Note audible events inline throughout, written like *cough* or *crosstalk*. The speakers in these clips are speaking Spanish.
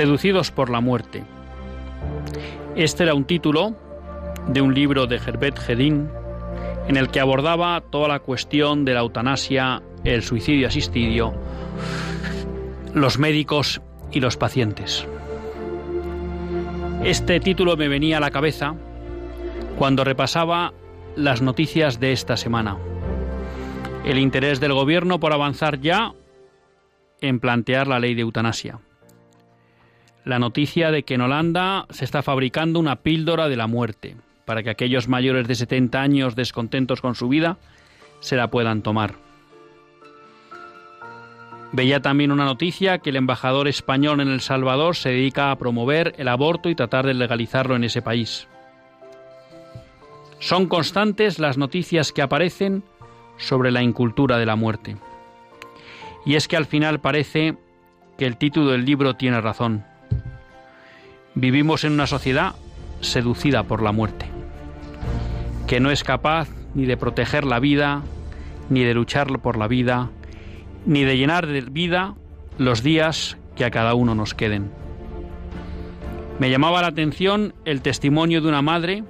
Seducidos por la muerte. Este era un título de un libro de Herbert Gedin en el que abordaba toda la cuestión de la eutanasia, el suicidio asistido, los médicos y los pacientes. Este título me venía a la cabeza cuando repasaba las noticias de esta semana. El interés del gobierno por avanzar ya en plantear la ley de eutanasia la noticia de que en Holanda se está fabricando una píldora de la muerte, para que aquellos mayores de 70 años descontentos con su vida se la puedan tomar. Veía también una noticia que el embajador español en El Salvador se dedica a promover el aborto y tratar de legalizarlo en ese país. Son constantes las noticias que aparecen sobre la incultura de la muerte. Y es que al final parece que el título del libro tiene razón. Vivimos en una sociedad seducida por la muerte, que no es capaz ni de proteger la vida, ni de luchar por la vida, ni de llenar de vida los días que a cada uno nos queden. Me llamaba la atención el testimonio de una madre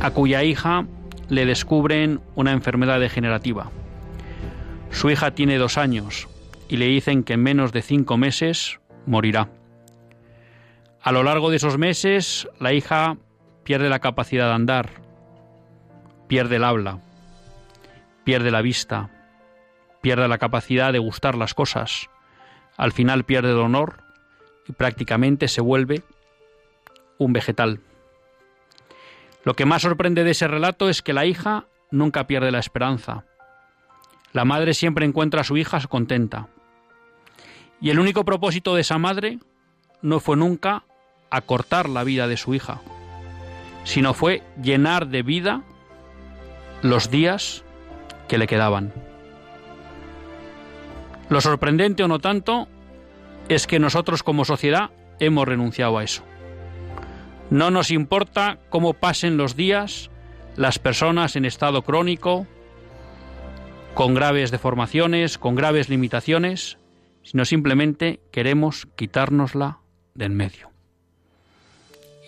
a cuya hija le descubren una enfermedad degenerativa. Su hija tiene dos años y le dicen que en menos de cinco meses morirá. A lo largo de esos meses, la hija pierde la capacidad de andar, pierde el habla, pierde la vista, pierde la capacidad de gustar las cosas, al final pierde el honor y prácticamente se vuelve un vegetal. Lo que más sorprende de ese relato es que la hija nunca pierde la esperanza. La madre siempre encuentra a su hija contenta. Y el único propósito de esa madre no fue nunca acortar la vida de su hija, sino fue llenar de vida los días que le quedaban. Lo sorprendente o no tanto es que nosotros como sociedad hemos renunciado a eso. No nos importa cómo pasen los días las personas en estado crónico, con graves deformaciones, con graves limitaciones, sino simplemente queremos quitárnosla de en medio.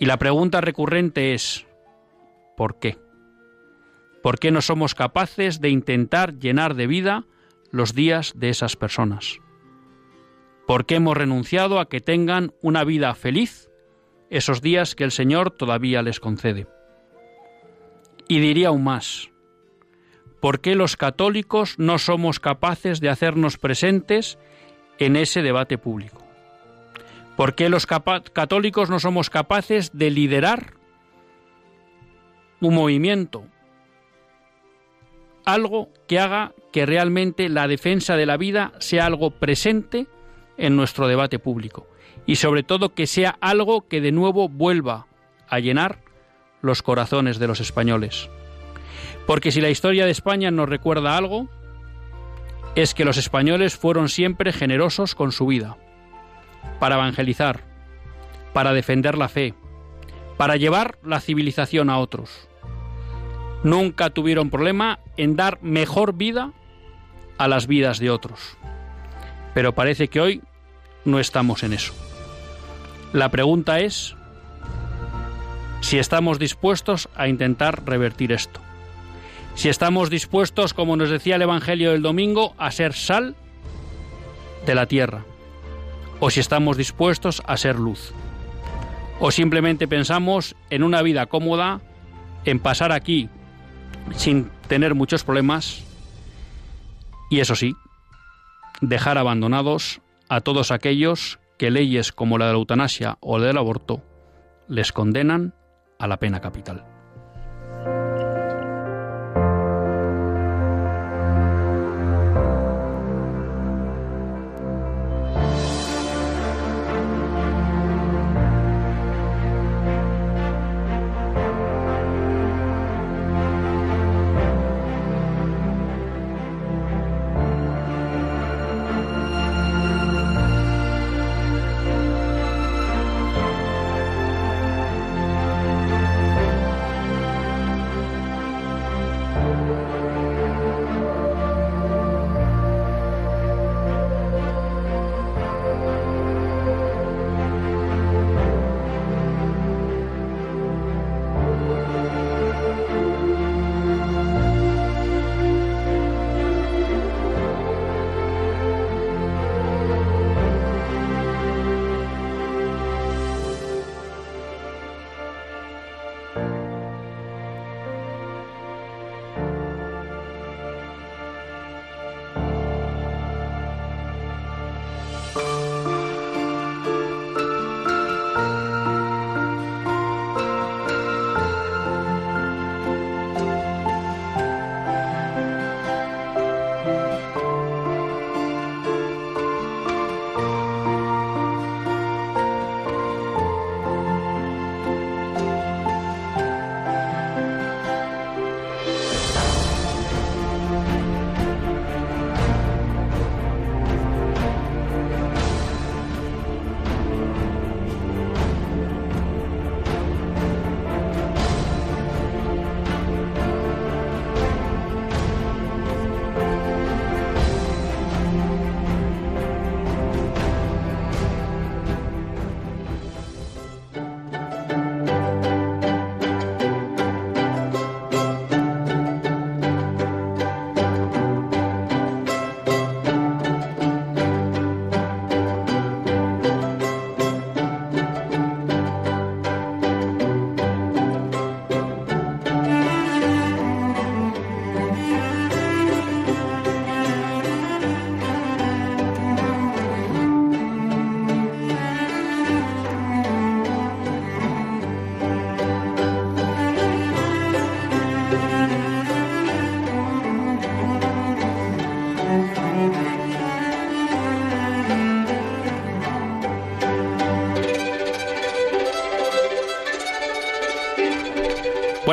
Y la pregunta recurrente es, ¿por qué? ¿Por qué no somos capaces de intentar llenar de vida los días de esas personas? ¿Por qué hemos renunciado a que tengan una vida feliz esos días que el Señor todavía les concede? Y diría aún más, ¿por qué los católicos no somos capaces de hacernos presentes en ese debate público? ¿Por qué los católicos no somos capaces de liderar un movimiento? Algo que haga que realmente la defensa de la vida sea algo presente en nuestro debate público y sobre todo que sea algo que de nuevo vuelva a llenar los corazones de los españoles. Porque si la historia de España nos recuerda algo, es que los españoles fueron siempre generosos con su vida para evangelizar, para defender la fe, para llevar la civilización a otros. Nunca tuvieron problema en dar mejor vida a las vidas de otros. Pero parece que hoy no estamos en eso. La pregunta es si estamos dispuestos a intentar revertir esto. Si estamos dispuestos, como nos decía el Evangelio del domingo, a ser sal de la tierra. O si estamos dispuestos a ser luz. O simplemente pensamos en una vida cómoda, en pasar aquí sin tener muchos problemas. Y eso sí, dejar abandonados a todos aquellos que leyes como la de la eutanasia o la del aborto les condenan a la pena capital.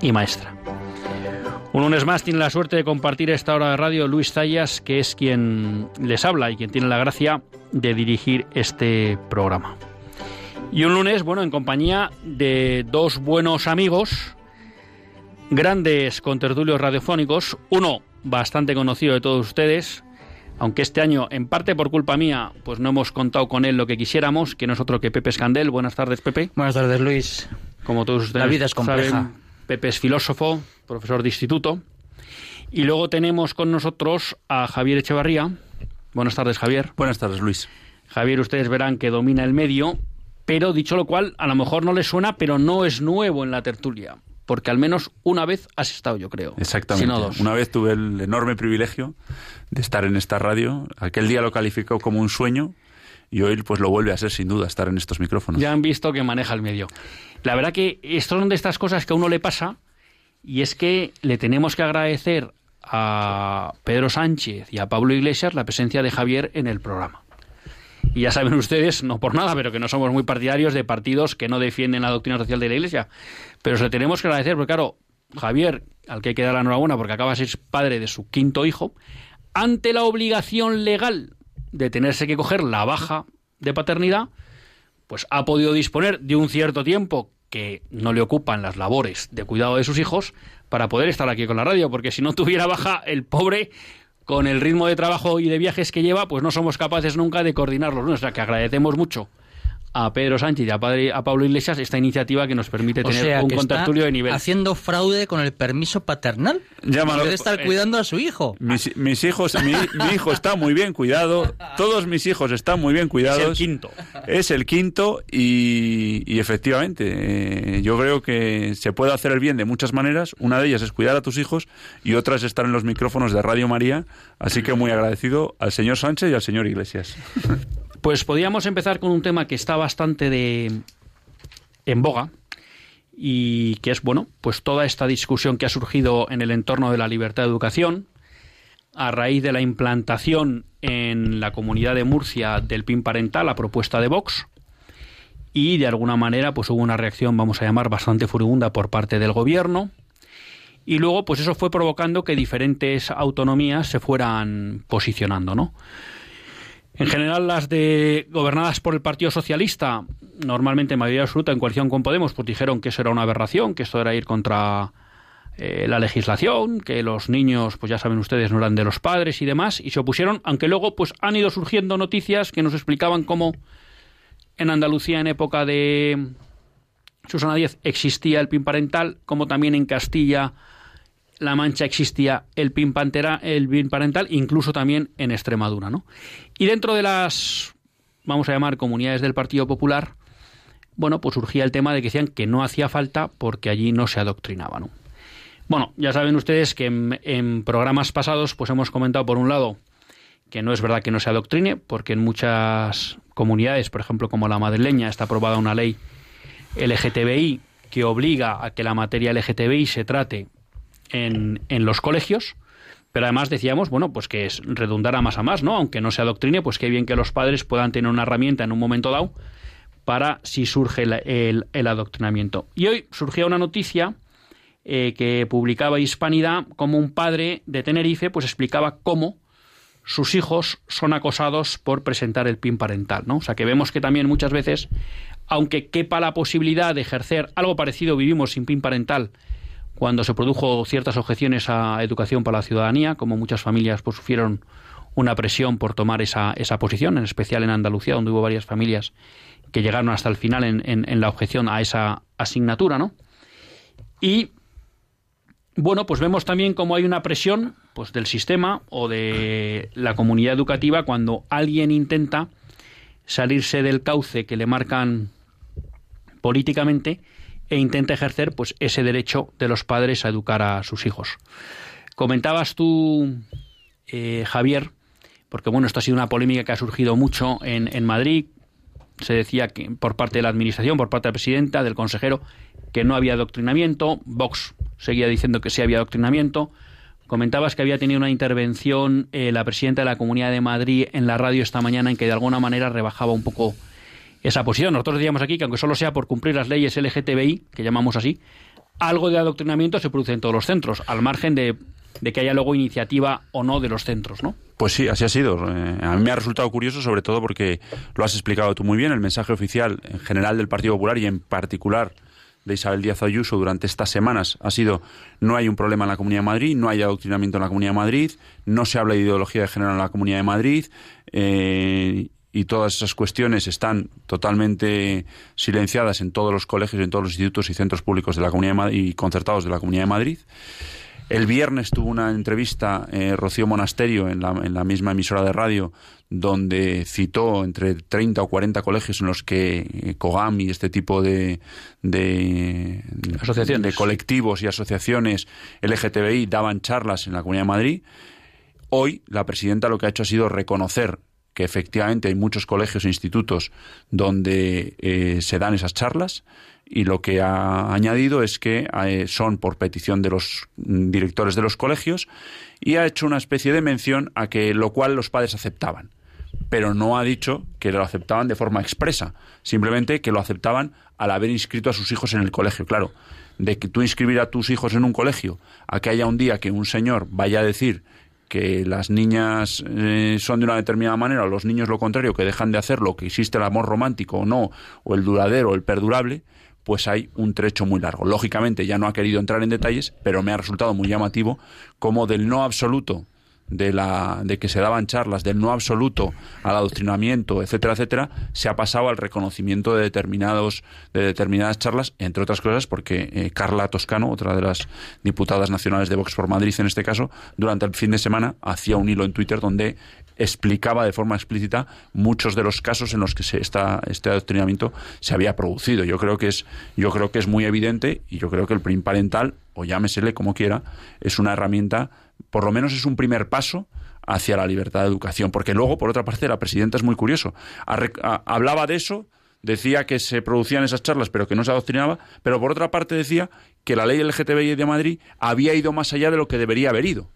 y maestra. Un lunes más tiene la suerte de compartir esta hora de radio Luis Zayas, que es quien les habla y quien tiene la gracia de dirigir este programa. Y un lunes, bueno, en compañía de dos buenos amigos, grandes contertulios radiofónicos, uno bastante conocido de todos ustedes, aunque este año, en parte por culpa mía, pues no hemos contado con él lo que quisiéramos, que no es otro que Pepe Escandel. Buenas tardes, Pepe. Buenas tardes, Luis. Como todos ustedes La vida es compleja. saben, Pepe es filósofo, profesor de instituto. Y luego tenemos con nosotros a Javier Echevarría. Buenas tardes, Javier. Buenas tardes, Luis. Javier, ustedes verán que domina el medio, pero dicho lo cual, a lo mejor no le suena, pero no es nuevo en la tertulia. Porque al menos una vez has estado, yo creo. Exactamente. Si no dos. Una vez tuve el enorme privilegio de estar en esta radio. Aquel día lo calificó como un sueño y hoy pues lo vuelve a ser sin duda estar en estos micrófonos. Ya han visto que maneja el medio. La verdad que esto son de estas cosas que a uno le pasa y es que le tenemos que agradecer a Pedro Sánchez y a Pablo Iglesias la presencia de Javier en el programa. Y ya saben ustedes, no por nada, pero que no somos muy partidarios de partidos que no defienden la doctrina social de la Iglesia. Pero se lo tenemos que agradecer, porque claro, Javier, al que hay que dar la enhorabuena porque acaba de ser padre de su quinto hijo, ante la obligación legal de tenerse que coger la baja de paternidad, pues ha podido disponer de un cierto tiempo que no le ocupan las labores de cuidado de sus hijos para poder estar aquí con la radio, porque si no tuviera baja, el pobre, con el ritmo de trabajo y de viajes que lleva, pues no somos capaces nunca de coordinarlos. O sea, que agradecemos mucho a Pedro Sánchez y a, padre, a Pablo Iglesias esta iniciativa que nos permite tener un contactulio de nivel. haciendo fraude con el permiso paternal. Llámalo. Debe estar cuidando a su hijo. Mis, mis hijos, mi, mi, hijo está muy bien cuidado. Todos mis hijos están muy bien cuidados. Es el quinto. Es el quinto y, y efectivamente, eh, yo creo que se puede hacer el bien de muchas maneras. Una de ellas es cuidar a tus hijos y otra es estar en los micrófonos de Radio María. Así que muy agradecido al señor Sánchez y al señor Iglesias. Pues podríamos empezar con un tema que está bastante de en boga y que es bueno, pues toda esta discusión que ha surgido en el entorno de la libertad de educación a raíz de la implantación en la comunidad de Murcia del PIN parental a propuesta de Vox y de alguna manera pues hubo una reacción vamos a llamar bastante furibunda por parte del gobierno y luego pues eso fue provocando que diferentes autonomías se fueran posicionando, ¿no? En general, las de gobernadas por el Partido Socialista, normalmente en mayoría absoluta en coalición con Podemos, pues dijeron que eso era una aberración, que esto era ir contra eh, la legislación, que los niños, pues ya saben ustedes, no eran de los padres y demás, y se opusieron, aunque luego pues han ido surgiendo noticias que nos explicaban cómo en Andalucía en época de Susana Díaz existía el PIN parental, como también en Castilla la Mancha existía el PIN, pantera, el PIN parental, incluso también en Extremadura. ¿no? Y dentro de las, vamos a llamar, comunidades del Partido Popular, bueno, pues surgía el tema de que decían que no hacía falta porque allí no se adoctrinaba. ¿no? Bueno, ya saben ustedes que en, en programas pasados pues hemos comentado por un lado que no es verdad que no se adoctrine, porque en muchas comunidades, por ejemplo como la madrileña, está aprobada una ley LGTBI que obliga a que la materia LGTBI se trate en, los colegios, pero además decíamos, bueno, pues que es redundar más a más, ¿no? Aunque no se adoctrine, pues qué bien que los padres puedan tener una herramienta en un momento dado para si surge el, el, adoctrinamiento. Y hoy surgía una noticia eh, que publicaba Hispanidad, como un padre de Tenerife, pues explicaba cómo sus hijos son acosados por presentar el PIN parental, ¿no? O sea que vemos que también muchas veces, aunque quepa la posibilidad de ejercer algo parecido, vivimos sin PIN parental cuando se produjo ciertas objeciones a educación para la ciudadanía, como muchas familias pues, sufrieron una presión por tomar esa, esa posición, en especial en Andalucía, donde hubo varias familias que llegaron hasta el final en, en, la objeción a esa asignatura, ¿no? Y bueno, pues vemos también cómo hay una presión pues del sistema o de la comunidad educativa cuando alguien intenta salirse del cauce que le marcan políticamente e intenta ejercer pues ese derecho de los padres a educar a sus hijos. Comentabas tú, eh, Javier, porque bueno, esto ha sido una polémica que ha surgido mucho en, en Madrid. Se decía que por parte de la administración, por parte de la presidenta, del consejero, que no había adoctrinamiento. Vox seguía diciendo que sí había adoctrinamiento. Comentabas que había tenido una intervención eh, la presidenta de la Comunidad de Madrid en la radio esta mañana en que de alguna manera rebajaba un poco esa posición. Nosotros decíamos aquí que aunque solo sea por cumplir las leyes LGTBI, que llamamos así, algo de adoctrinamiento se produce en todos los centros, al margen de, que haya luego iniciativa o no de los centros, ¿no? Pues sí, así ha sido. Eh, a mí me ha resultado curioso, sobre todo porque lo has explicado tú muy bien, el mensaje oficial en general del Partido Popular y en particular de Isabel Díaz Ayuso durante estas semanas ha sido no hay un problema en la Comunidad de Madrid, no hay adoctrinamiento en la Comunidad de Madrid, no se habla de ideología de género en la Comunidad de Madrid eh, y todas esas cuestiones están totalmente silenciadas en todos los colegios, en todos los institutos y centros públicos de la Comunidad de Madrid y concertados de la Comunidad de Madrid. El viernes tuvo una entrevista eh, Rocío Monasterio en la, en la, misma emisora de radio donde citó entre 30 o 40 colegios en los que eh, COGAM y este tipo de, de, asociaciones. de colectivos y asociaciones LGTBI daban charlas en la Comunidad de Madrid. Hoy la presidenta lo que ha hecho ha sido reconocer que efectivamente hay muchos colegios e institutos donde eh, se dan esas charlas y lo que ha añadido es que eh, son por petición de los directores de los colegios y ha hecho una especie de mención a que lo cual los padres aceptaban pero no ha dicho que lo aceptaban de forma expresa, simplemente que lo aceptaban al haber inscrito a sus hijos en el colegio. Claro, de que tú inscribir a tus hijos en un colegio a que haya un día que un señor vaya a decir que las niñas eh, son de una determinada manera, los niños lo contrario, que dejan de hacerlo, que existe el amor romántico o no, o el duradero, o el perdurable, pues hay un trecho muy largo. Lógicamente ya no ha querido entrar en detalles, pero me ha resultado muy llamativo como del no absoluto de, la, de que se daban charlas del no absoluto al adoctrinamiento, etcétera, etcétera, se ha pasado al reconocimiento de determinados de determinadas charlas, entre otras cosas porque eh, Carla Toscano, otra de las diputadas nacionales de Vox por Madrid en este caso, durante el fin de semana hacía un hilo en Twitter donde explicaba de forma explícita muchos de los casos en los que se está, este adoctrinamiento se había producido. Yo creo que es yo creo que es muy evidente y yo creo que el PRIM parental o llámesele como quiera, es una herramienta por lo menos es un primer paso hacia la libertad de educación. Porque luego, por otra parte, la presidenta es muy curioso. hablaba de eso, decía que se producían esas charlas, pero que no se adoctrinaba, pero por otra parte decía que la ley LGTBI de Madrid había ido más allá de lo que debería haber ido.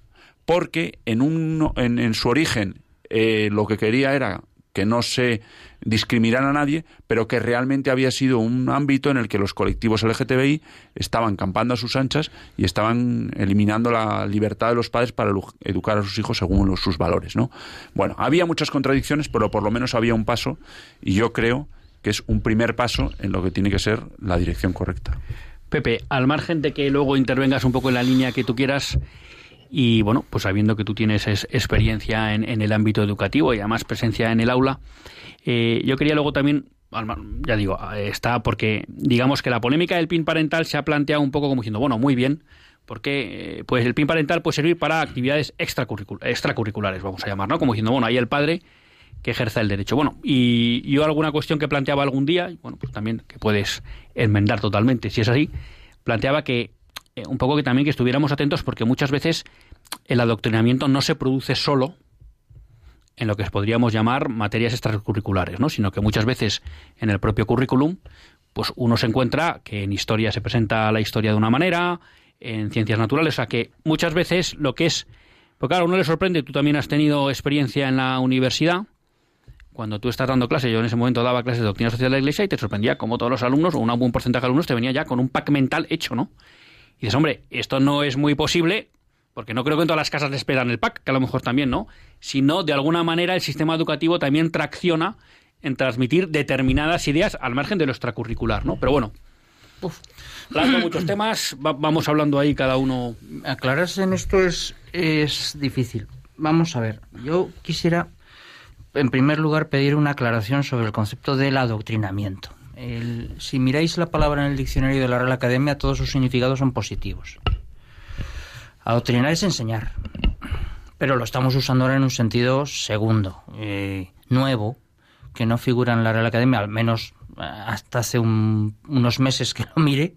Porque en, un, en, su origen eh, lo que quería era que no se discriminara a nadie, pero que realmente había sido un ámbito en el que los colectivos LGTBI estaban campando a sus anchas y estaban eliminando la libertad de los padres para educar a sus hijos según sus valores, ¿no? Bueno, había muchas contradicciones, pero por lo menos había un paso y yo creo que es un primer paso en lo que tiene que ser la dirección correcta. Pepe, al margen de que luego intervengas un poco en la línea que tú quieras, y bueno, pues sabiendo que tú tienes experiencia en, el ámbito educativo y además presencia en el aula, eh, yo quería luego también, ya digo, está porque digamos que la polémica del PIN parental se ha planteado un poco como diciendo, bueno, muy bien, porque eh, pues el PIN parental puede servir para actividades extracurriculares, vamos a llamar, ¿no? Como diciendo, bueno, ahí el padre que ejerza el derecho. Bueno, y yo alguna cuestión que planteaba algún día, bueno, pues también que puedes enmendar totalmente, si es así, planteaba que eh, un poco que también que estuviéramos atentos porque muchas veces el adoctrinamiento no se produce solo en lo que podríamos llamar materias extracurriculares, ¿no? sino que muchas veces en el propio currículum pues uno se encuentra que en historia se presenta la historia de una manera, en ciencias naturales, o sea que muchas veces lo que es, porque claro, a uno le sorprende, tú también has tenido experiencia en la universidad, cuando tú estás dando clases, yo en ese momento daba clases de doctrina social de la Iglesia y te sorprendía como todos los alumnos, o un buen porcentaje de alumnos, te venía ya con un pack mental hecho, ¿no? Y dices, hombre, esto no es muy posible, porque no creo que en todas las casas les pedan el pack, que a lo mejor también no, sino de alguna manera el sistema educativo también tracciona en transmitir determinadas ideas al margen de lo extracurricular, ¿no? Pero bueno, uf, muchos temas, vamos hablando ahí cada uno. Aclararse en esto es, es difícil. Vamos a ver, yo quisiera, en primer lugar, pedir una aclaración sobre el concepto del adoctrinamiento si miráis la palabra en el diccionario de la Real Academia, todos sus significados son positivos. Adoctrinar es enseñar, pero lo estamos usando ahora en un sentido segundo, eh, nuevo, que no figura en la Real Academia, al menos eh, hasta hace unos meses que lo mire,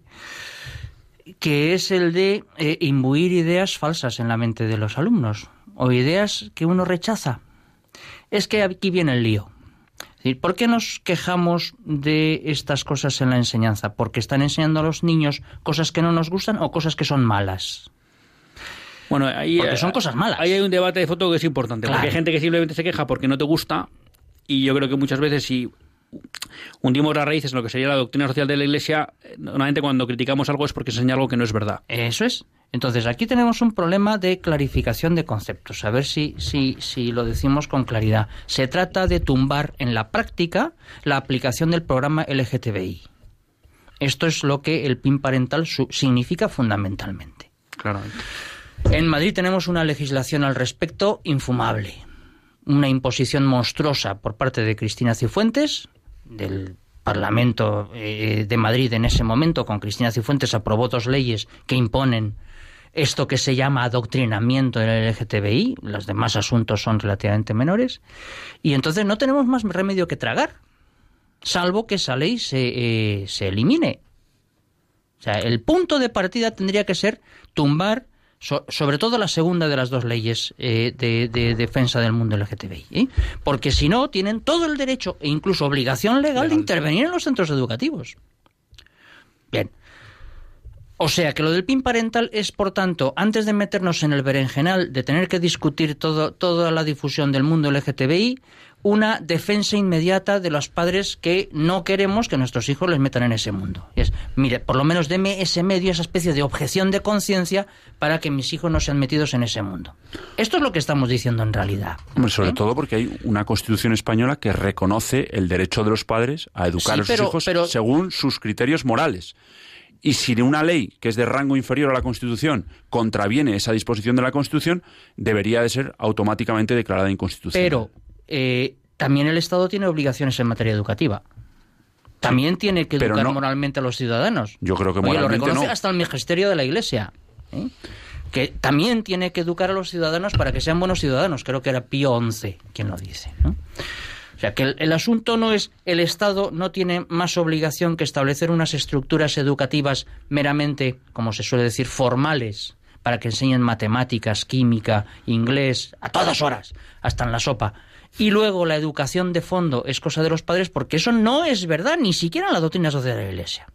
que es el de eh, imbuir ideas falsas en la mente de los alumnos o ideas que uno rechaza. Es que aquí viene el lío. ¿Por qué nos quejamos de estas cosas en la enseñanza? ¿Porque están enseñando a los niños cosas que no nos gustan o cosas que son malas? Bueno, ahí porque son cosas malas. Ahí hay un debate de foto que es importante, porque hay gente que simplemente se queja porque no te gusta y yo creo que muchas veces si hundimos las raíces en lo que sería la doctrina social de la Iglesia, normalmente cuando criticamos algo es porque se enseña algo que no es verdad. Eso es. Entonces, aquí tenemos un problema de clarificación de conceptos, a ver si, si, si lo decimos con claridad. Se trata de tumbar en la práctica la aplicación del programa LGTBI. Esto es lo que el PIN parental significa fundamentalmente. Claro. En Madrid tenemos una legislación al respecto infumable. Una imposición monstruosa por parte de Cristina Cifuentes, del Parlamento eh, de Madrid en ese momento, con Cristina Cifuentes, aprobó dos leyes que imponen esto que se llama adoctrinamiento del LGTBI, los demás asuntos son relativamente menores, y entonces no tenemos más remedio que tragar, salvo que esa ley se, eh, se elimine. O sea, el punto de partida tendría que ser tumbar sobre todo la segunda de las dos leyes eh, de, defensa del mundo LGTBI, ¿eh? porque si no tienen todo el derecho e incluso obligación legal de intervenir en los centros educativos. Bien, o sea que lo del PIN parental es, por tanto, antes de meternos en el berenjenal de tener que discutir todo, toda la difusión del mundo LGTBI, una defensa inmediata de los padres que no queremos que nuestros hijos les metan en ese mundo. es, mire, por lo menos deme ese medio, esa especie de objeción de conciencia para que mis hijos no sean metidos en ese mundo. Esto es lo que estamos diciendo en realidad. sobre ¿eh? todo porque hay una constitución española que reconoce el derecho de los padres a educar a sus hijos según sus criterios morales. Y si una ley que es de rango inferior a la Constitución contraviene esa disposición de la Constitución, debería de ser automáticamente declarada inconstitucional. Pero eh, también el Estado tiene obligaciones en materia educativa. También tiene que educar moralmente a los ciudadanos. Yo creo que moralmente lo reconoce hasta el magisterio de la Iglesia. ¿eh? Que también tiene que educar a los ciudadanos para que sean buenos ciudadanos. Creo que era Pío XI quien lo dice. ¿no? O sea, que el, asunto no es el Estado no tiene más obligación que establecer unas estructuras educativas meramente, como se suele decir, formales, para que enseñen matemáticas, química, inglés, a todas horas, hasta en la sopa. Y luego la educación de fondo es cosa de los padres porque eso no es verdad, ni siquiera en la doctrina social de la Iglesia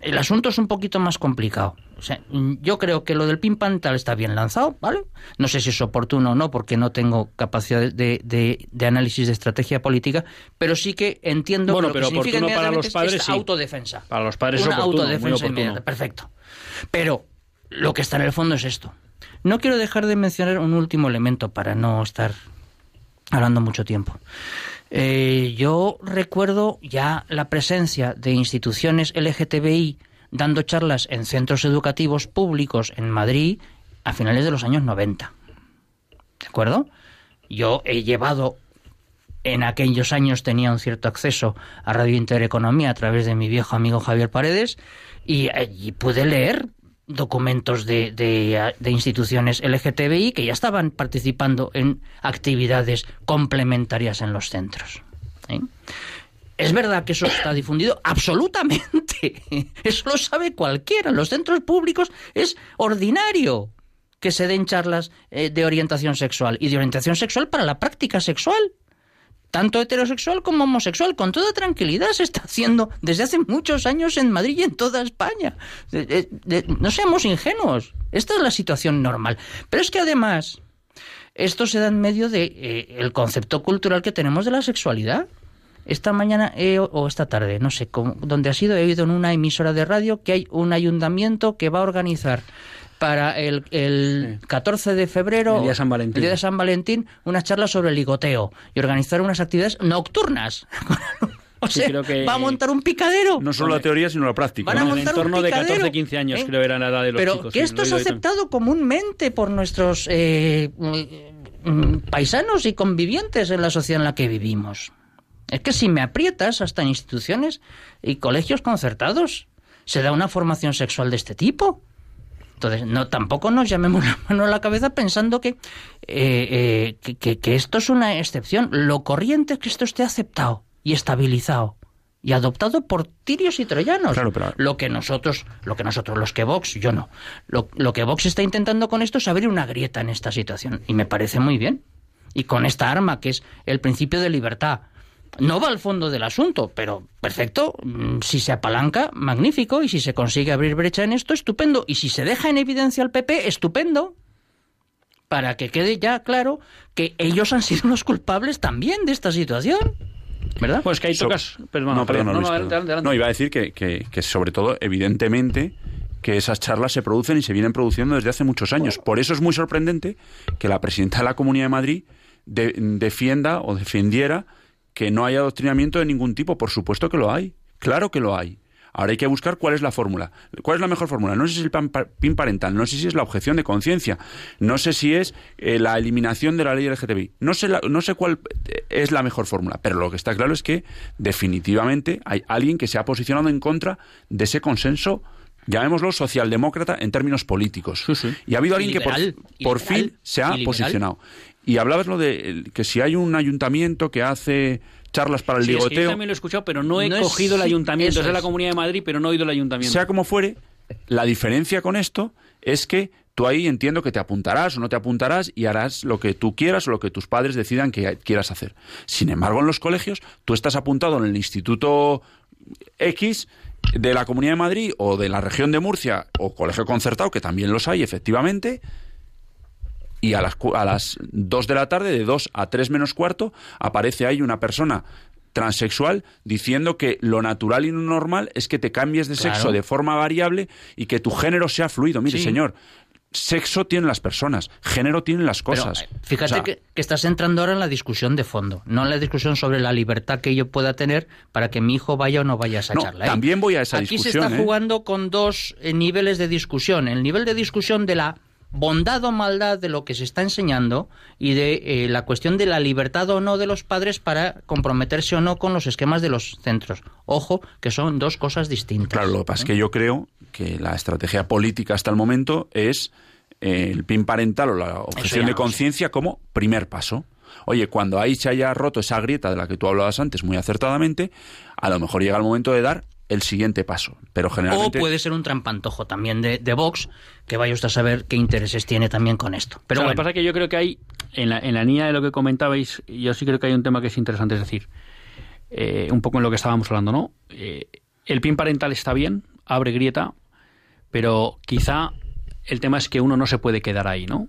el asunto es un poquito más complicado. O sea, yo creo que lo del pin tal está bien lanzado, ¿vale? No sé si es oportuno o no, porque no tengo capacidad de, de, análisis de estrategia política, pero sí que entiendo bueno, que pero lo que significa para los padres, es autodefensa. Para los padres Una es oportuno, autodefensa inmediata, perfecto. Pero lo que está en el fondo es esto. No quiero dejar de mencionar un último elemento para no estar hablando mucho tiempo. Eh, yo recuerdo ya la presencia de instituciones LGTBI dando charlas en centros educativos públicos en Madrid a finales de los años 90. ¿De acuerdo? Yo he llevado, en aquellos años tenía un cierto acceso a Radio Intereconomía a través de mi viejo amigo Javier Paredes y, y pude leer documentos de, de, instituciones LGTBI que ya estaban participando en actividades complementarias en los centros. ¿eh? ¿Es verdad que eso está difundido? Absolutamente. *laughs* Eso lo sabe cualquiera. En los centros públicos es ordinario que se den charlas eh, de orientación sexual y de orientación sexual para la práctica sexual. Tanto heterosexual como homosexual, con toda tranquilidad se está haciendo desde hace muchos años en Madrid y en toda España. no seamos ingenuos. Esta es la situación normal. Pero es que además, esto se da en medio del de, eh, concepto cultural que tenemos de la sexualidad. Esta mañana o esta tarde, no sé dónde ha sido, he oído en una emisora de radio que hay un ayuntamiento que va a organizar para el, el 14 de febrero, el día, San Valentín. de San Valentín, una charla sobre el ligoteo y organizar unas actividades nocturnas. *laughs* O sea, va a montar un picadero. No solo la teoría, sino la práctica. Van a en torno de 14, 15 años, ¿eh? creo era la edad de los Pero chicos. que esto es aceptado comúnmente por nuestros eh, mm, paisanos y convivientes en la sociedad en la que vivimos. Es que si me aprietas hasta en instituciones y colegios concertados, se da una formación sexual de este tipo. Entonces, no, tampoco nos llamemos *laughs* la mano a la cabeza pensando que, eh, eh, que, esto es una excepción. Lo corriente es que esto esté aceptado y estabilizado y adoptado por tirios y troyanos. Lo que nosotros, lo que nosotros, los que Vox, yo no. Lo, lo que Vox está intentando con esto es abrir una grieta en esta situación. Y me parece muy bien. Y con esta arma, que es el principio de libertad, no va al fondo del asunto, pero perfecto. Mm, si se apalanca, magnífico. Y si se consigue abrir brecha en esto, estupendo. Y si se deja en evidencia al PP, estupendo. Para que quede ya claro que ellos han sido los culpables también de esta situación. ¿Verdad? Pues que hay tocas. no, perdón, no, no, iba a decir que, que, que, sobre todo, evidentemente, que esas charlas se producen y se vienen produciendo desde hace muchos años. Por eso es muy sorprendente que la presidenta de la Comunidad de Madrid defienda o defendiera que no hay adoctrinamiento de ningún tipo. Por supuesto que lo hay. Claro que lo hay. Ahora hay que buscar cuál es la fórmula. ¿Cuál es la mejor fórmula? No sé si es el PIN parental, no sé si es la objeción de conciencia, no sé si es eh, la eliminación de la ley LGTBI. No sé, no sé cuál es la mejor fórmula, pero lo que está claro es que definitivamente hay alguien que se ha posicionado en contra de ese consenso llamémoslo socialdemócrata en términos políticos. Y ha habido alguien que por, fin se ha posicionado. Y hablabas lo de que si hay un ayuntamiento que hace charlas para el sí, ligoteo. yo también lo he escuchado, pero no he cogido el ayuntamiento. Es, de la Comunidad de Madrid, pero no he oído el ayuntamiento. Sea como fuere, la diferencia con esto es que tú ahí entiendo que te apuntarás o no te apuntarás y harás lo que tú quieras o lo que tus padres decidan que quieras hacer. Sin embargo, en los colegios, tú estás apuntado en el Instituto X de la Comunidad de Madrid o de la región de Murcia o colegio concertado, que también los hay efectivamente, y a las, a las 2 de la tarde, de 2 a 3 menos cuarto, aparece ahí una persona transexual diciendo que lo natural y lo normal es que te cambies de sexo de forma variable y que tu género sea fluido. Mire, señor, sexo tienen las personas, género tienen las cosas. Eh, fíjate que, estás entrando ahora en la discusión de fondo, no en la discusión sobre la libertad que yo pueda tener para que mi hijo vaya o no vaya a esa charla. ¿eh? También voy a esa discusión. Aquí se está ¿eh? jugando con dos niveles de discusión. El nivel de discusión de la bondad o maldad de lo que se está enseñando y de eh, la cuestión de la libertad o no de los padres para comprometerse o no con los esquemas de los centros. Ojo, que son dos cosas distintas. Claro, lo que pasa es que yo creo que la estrategia política hasta el momento es eh, el PIN parental o la objeción de conciencia como primer paso. Oye, cuando ahí se haya roto esa grieta de la que tú hablabas antes muy acertadamente, a lo mejor llega el momento de dar el siguiente paso. Pero generalmente... O puede ser un trampantojo también de, de Vox, que vaya usted a saber qué intereses tiene también con esto. Pero lo que pasa es que yo creo que hay, en la, en la línea de lo que comentabais, yo sí creo que hay un tema que es interesante, es decir, eh, un poco en lo que estábamos hablando, ¿no? Eh, el PIN parental está bien, abre grieta, pero quizá el tema es que uno no se puede quedar ahí, ¿no?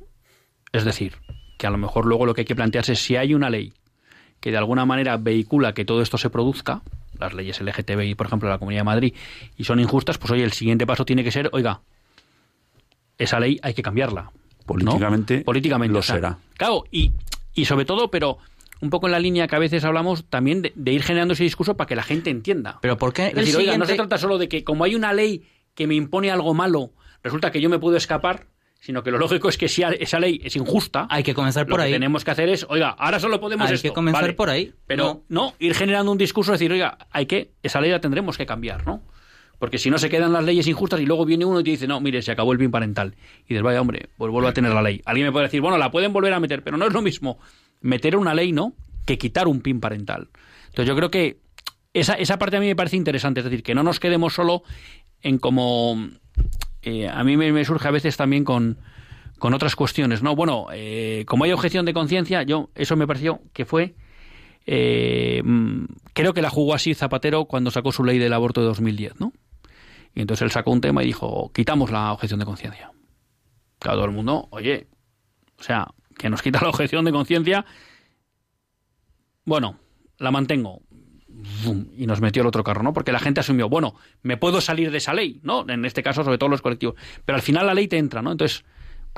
Es decir, que a lo mejor luego lo que hay que plantearse es si hay una ley que de alguna manera vehicula que todo esto se produzca, las leyes LGTBI, por ejemplo, de la Comunidad de Madrid, y son injustas, pues oye, el siguiente paso tiene que ser, oiga, esa ley hay que cambiarla. Políticamente, Políticamente lo será. Claro, y, y sobre todo, pero un poco en la línea que a veces hablamos también de, ir generando ese discurso para que la gente entienda. Pero ¿por qué? Es decir, oiga, no se trata solo de que como hay una ley que me impone algo malo, resulta que yo me puedo escapar, sino que lo lógico es que si esa ley es injusta, hay que comenzar por lo ahí. que tenemos que hacer es, oiga, ahora solo podemos hay que comenzar por ahí. Pero no. ir generando un discurso, decir, oiga, hay que esa ley la tendremos que cambiar, ¿no? Porque si no se quedan las leyes injustas y luego viene uno y te dice, no, mire, se acabó el bien parental. Y dices, vaya, hombre, pues vuelvo a tener la ley. Alguien me puede decir, bueno, la pueden volver a meter, pero no es lo mismo meter una ley, ¿no? Que quitar un pin parental. Entonces yo creo que esa, esa parte a mí me parece interesante, es decir, que no nos quedemos solo en como... Eh, a mí me surge a veces también con, con otras cuestiones, ¿no? Bueno, eh, como hay objeción de conciencia, yo eso me pareció que fue eh, mm, creo que la jugó así Zapatero cuando sacó su ley del aborto de 2010, ¿no? Y entonces él sacó un tema y dijo, quitamos la objeción de conciencia. Claro, todo el mundo, oye, o sea, que nos quita la objeción de conciencia, bueno, la mantengo. Y nos metió el otro carro, ¿no? Porque la gente asumió, bueno, me puedo salir de esa ley, ¿no? En este caso, sobre todo los colectivos. Pero al final la ley te entra, ¿no? Entonces,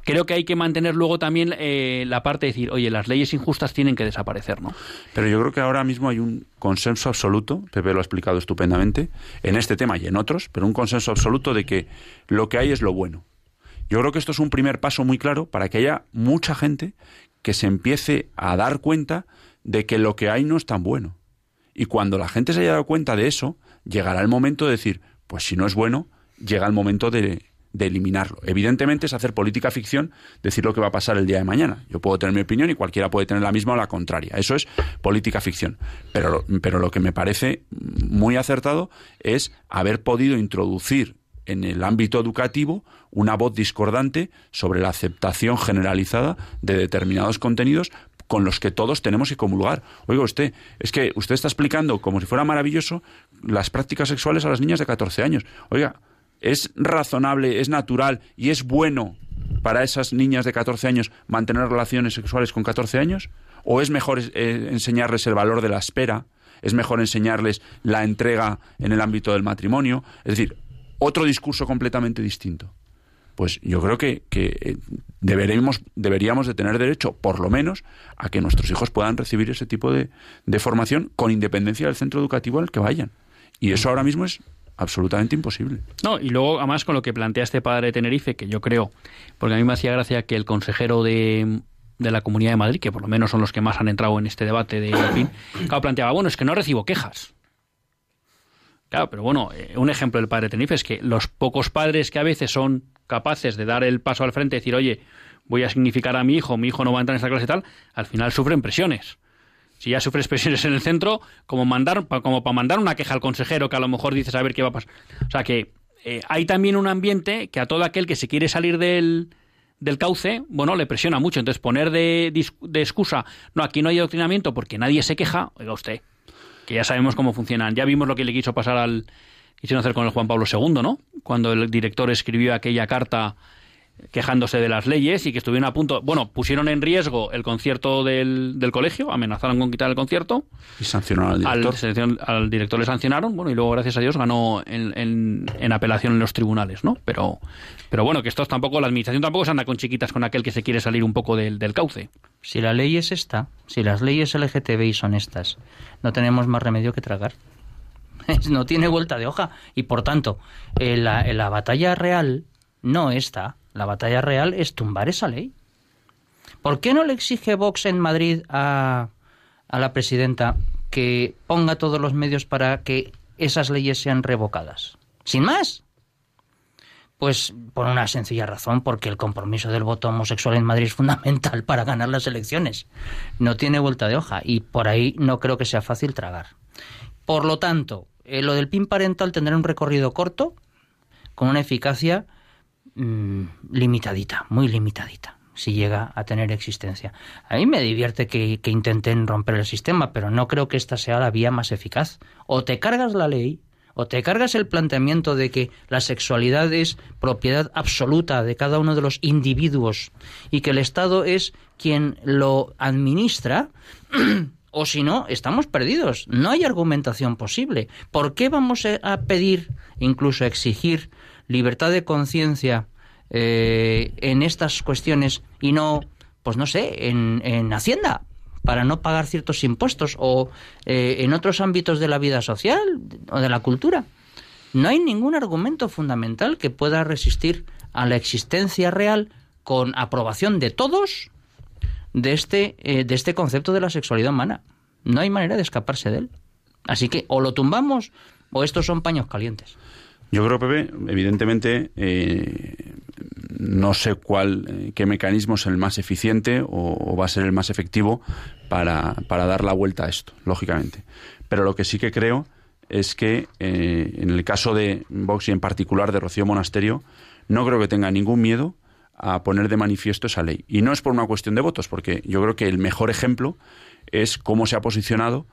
creo que hay que mantener luego también eh, la parte de decir, oye, las leyes injustas tienen que desaparecer, ¿no? Pero yo creo que ahora mismo hay un consenso absoluto, Pepe lo ha explicado estupendamente, en este tema y en otros, pero un consenso absoluto de que lo que hay es lo bueno. Yo creo que esto es un primer paso muy claro para que haya mucha gente que se empiece a dar cuenta de que lo que hay no es tan bueno. Y cuando la gente se haya dado cuenta de eso, llegará el momento de decir, pues si no es bueno, llega el momento de, de eliminarlo. Evidentemente es hacer política ficción decir lo que va a pasar el día de mañana. Yo puedo tener mi opinión y cualquiera puede tener la misma o la contraria. Eso es política ficción. Pero, pero lo que me parece muy acertado es haber podido introducir en el ámbito educativo una voz discordante sobre la aceptación generalizada de determinados contenidos con los que todos tenemos que comulgar. Oiga usted, es que usted está explicando como si fuera maravilloso las prácticas sexuales a las niñas de 14 años. Oiga, ¿Es razonable, es natural y es bueno para esas niñas de 14 años mantener relaciones sexuales con 14 años? ¿O es mejor eh, enseñarles el valor de la espera? ¿Es mejor enseñarles la entrega en el ámbito del matrimonio? Es decir, otro discurso completamente distinto. Pues yo creo que, eh, deberíamos, deberíamos de tener derecho, por lo menos, a que nuestros hijos puedan recibir ese tipo de, de formación con independencia del centro educativo al que vayan. Y eso ahora mismo es absolutamente imposible. No, y luego además con lo que plantea este padre de Tenerife, que yo creo, porque a mí me hacía gracia que el consejero de, de la Comunidad de Madrid, que por lo menos son los que más han entrado en este debate de PIN, *coughs* claro, planteaba, bueno, es que no recibo quejas. Claro, pero bueno, eh, un ejemplo del padre de Tenerife es que los pocos padres que a veces son capaces de dar el paso al frente y decir, oye, voy a significar a mi hijo, mi hijo no va a entrar en esta clase y tal, al final sufren presiones si ya sufres presiones en el centro, como mandar, como para mandar una queja al consejero que a lo mejor dices a ver qué va a pasar. O sea que eh, hay también un ambiente que a todo aquel que se quiere salir del, del cauce, bueno, le presiona mucho. Entonces poner de, de excusa, no, aquí no hay adoctrinamiento porque nadie se queja, oiga usted, que ya sabemos cómo funcionan. Ya vimos lo que le quiso pasar al, quisieron hacer con el Juan Pablo II, ¿no? Cuando el director escribió aquella carta quejándose de las leyes y que estuvieron a punto, bueno, pusieron en riesgo el concierto del, del colegio, amenazaron con quitar el concierto. Y sancionaron al director. Al, director le sancionaron, bueno, y luego gracias a Dios ganó en, en, en, apelación en los tribunales, ¿no? Pero, pero bueno, que estos tampoco, la administración tampoco se anda con chiquitas con aquel que se quiere salir un poco del, del cauce. Si la ley es esta, si las leyes LGTBI son estas, no tenemos más remedio que tragar. *laughs* no tiene vuelta de hoja. Y por tanto, la, la batalla real no está. La batalla real es tumbar esa ley. ¿Por qué no le exige Vox en Madrid a, a la presidenta que ponga todos los medios para que esas leyes sean revocadas? Sin más. Pues por una sencilla razón, porque el compromiso del voto homosexual en Madrid es fundamental *laughs* para ganar las elecciones. No tiene vuelta de hoja y por ahí no creo que sea fácil tragar. Por lo tanto, eh, lo del PIN parental tendrá un recorrido corto, con una eficacia mmm, limitadita, muy limitadita, si llega a tener existencia. A mí me divierte que, que intenten romper el sistema, pero no creo que esta sea la vía más eficaz. O te cargas la ley, o te cargas el planteamiento de que la sexualidad es propiedad absoluta de cada uno de los individuos y que el Estado es quien lo administra, *clears throat* o si no, estamos perdidos. No hay argumentación posible. ¿Por qué vamos a pedir, incluso a exigir, libertad de conciencia eh, en estas cuestiones y no, pues no sé, en, en Hacienda? para no pagar ciertos impuestos o eh, en otros ámbitos de la vida social o de la cultura. No hay ningún argumento fundamental que pueda resistir a la existencia real con aprobación de todos de este, eh, de este concepto de la sexualidad humana. No hay manera de escaparse de él. Así que o lo tumbamos o estos son paños calientes. Yo creo, Pepe, evidentemente, eh, no sé cuál, eh, qué mecanismo es el más eficiente o, va a ser el más efectivo para, para, dar la vuelta a esto, lógicamente. Pero lo que sí que creo es que en el caso de Vox y en particular de Rocío Monasterio, no creo que tenga ningún miedo a poner de manifiesto esa ley. Y no es por una cuestión de votos, porque yo creo que el mejor ejemplo es cómo se ha posicionado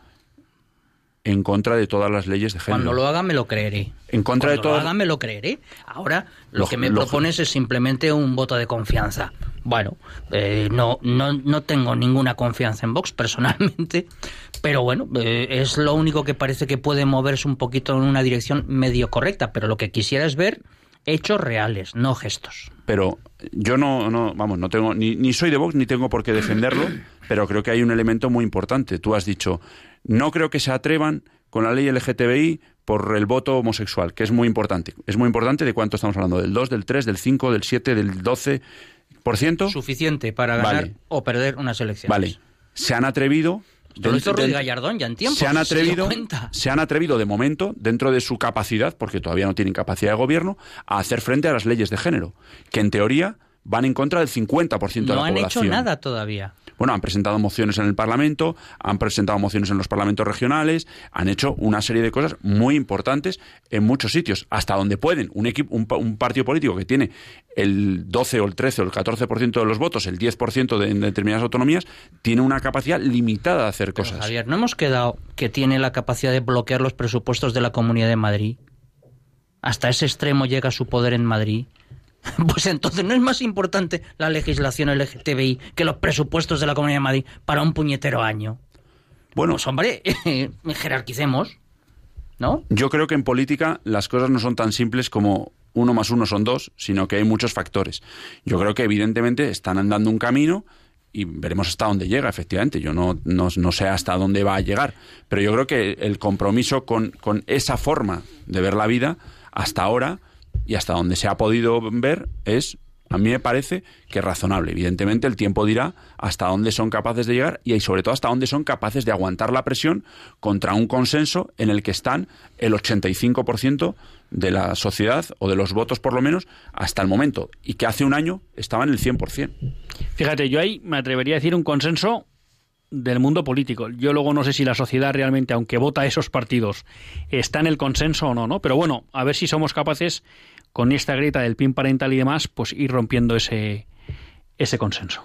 en contra de todas las leyes de género. Cuando lo haga me lo creeré. En contra Cuando de todas. lo haga me lo creeré. Ahora lo, lo que me lo... propones es simplemente un voto de confianza. Bueno, eh, no, no, no tengo ninguna confianza en Vox *laughs* personalmente, pero bueno, eh, es lo único que parece que puede moverse un poquito en una dirección medio correcta. Pero lo que quisiera es ver hechos reales, no gestos. Pero yo no, no vamos, no tengo ni, ni soy de Vox ni tengo por qué defenderlo, *clears throat* pero creo que hay un elemento muy importante. Tú has dicho no creo que se atrevan con la ley LGTBI por el voto homosexual, que es muy importante. Es muy importante de cuánto estamos hablando, del 2, del 3, del 5, del 7, del 12%. Suficiente para ganar vale. o perder unas elecciones. Vale. Se han atrevido Rudy Gallardón ya en tiempo. Se han, *laughs* atrevido, se, se han atrevido de momento, dentro de su capacidad, porque todavía no tienen capacidad de gobierno, a hacer frente a las leyes de género, que en teoría van en contra del 50% de la población. No han hecho nada todavía. Bueno, han presentado mociones en el Parlamento, han presentado mociones en los parlamentos regionales, han hecho una serie de cosas muy importantes en muchos sitios, hasta donde pueden. Un, equipo, un, un partido político que tiene el 12 o el 13 o el 14% de los votos, el 10% de, en determinadas autonomías, tiene una capacidad limitada de hacer Pero, cosas. Javier, ¿no hemos quedado que tiene la capacidad de bloquear los presupuestos de la Comunidad de Madrid? Hasta ese extremo llega su poder en Madrid. *laughs* Pues entonces no es más importante la legislación LGTBI que los presupuestos de la Comunidad de Madrid para un puñetero año. Bueno, pues hombre, *laughs* jerarquicemos, ¿no? Yo creo que en política las cosas no son tan simples como uno más uno son dos, sino que hay muchos factores. Yo creo que evidentemente están andando un camino y veremos hasta dónde llega, efectivamente. Yo no, no, no, sé hasta dónde va a llegar, pero yo creo que el compromiso con, con esa forma de ver la vida hasta ahora y hasta donde se ha podido ver es, a mí me parece que es razonable. Evidentemente el tiempo dirá hasta dónde son capaces de llegar y sobre todo hasta dónde son capaces de aguantar la presión contra un consenso en el que están el 85% de la sociedad o de los votos por lo menos hasta el momento y que hace un año estaban el 100%. Fíjate, yo ahí me atrevería a decir un consenso del mundo político. Yo luego no sé si la sociedad realmente, aunque vota esos partidos, está en el consenso o no, ¿no? Pero bueno, a ver si somos capaces con esta grieta del PIN parental y demás, pues ir rompiendo ese, ese consenso.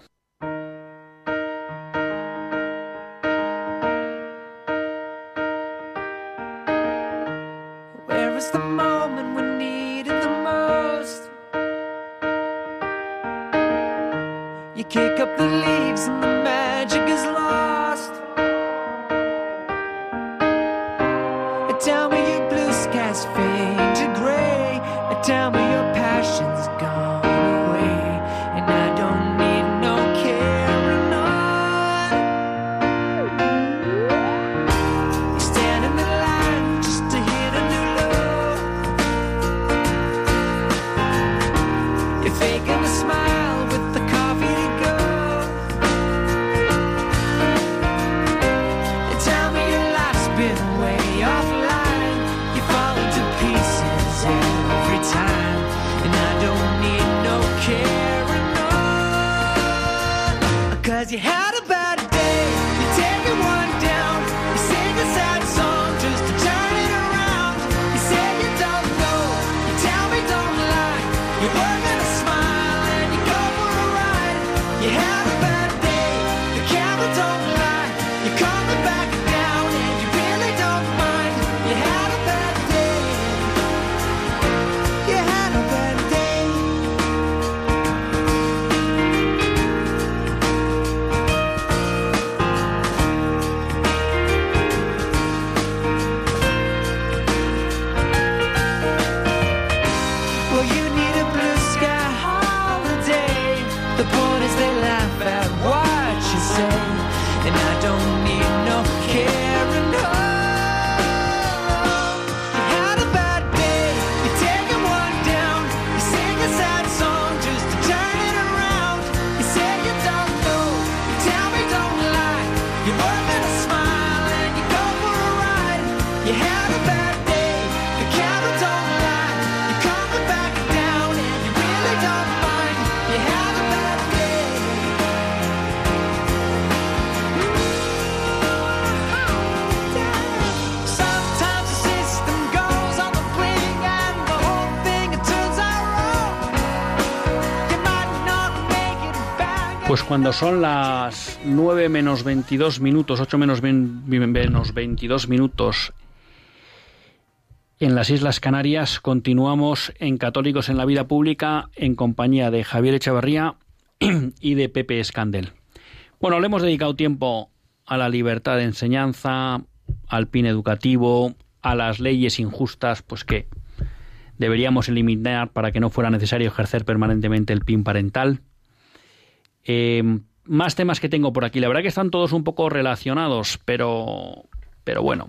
Cuando son las 9 menos 22 minutos, 8 menos, menos 22 minutos en las Islas Canarias, continuamos en Católicos en la Vida Pública en compañía de Javier Echevarría *clears throat* y de Pepe Escandel. Bueno, le hemos dedicado tiempo a la libertad de enseñanza, al PIN educativo, a las leyes injustas, pues que deberíamos eliminar para que no fuera necesario ejercer permanentemente el PIN parental. Eh, más temas que tengo por aquí. La verdad que están todos un poco relacionados, pero, pero bueno.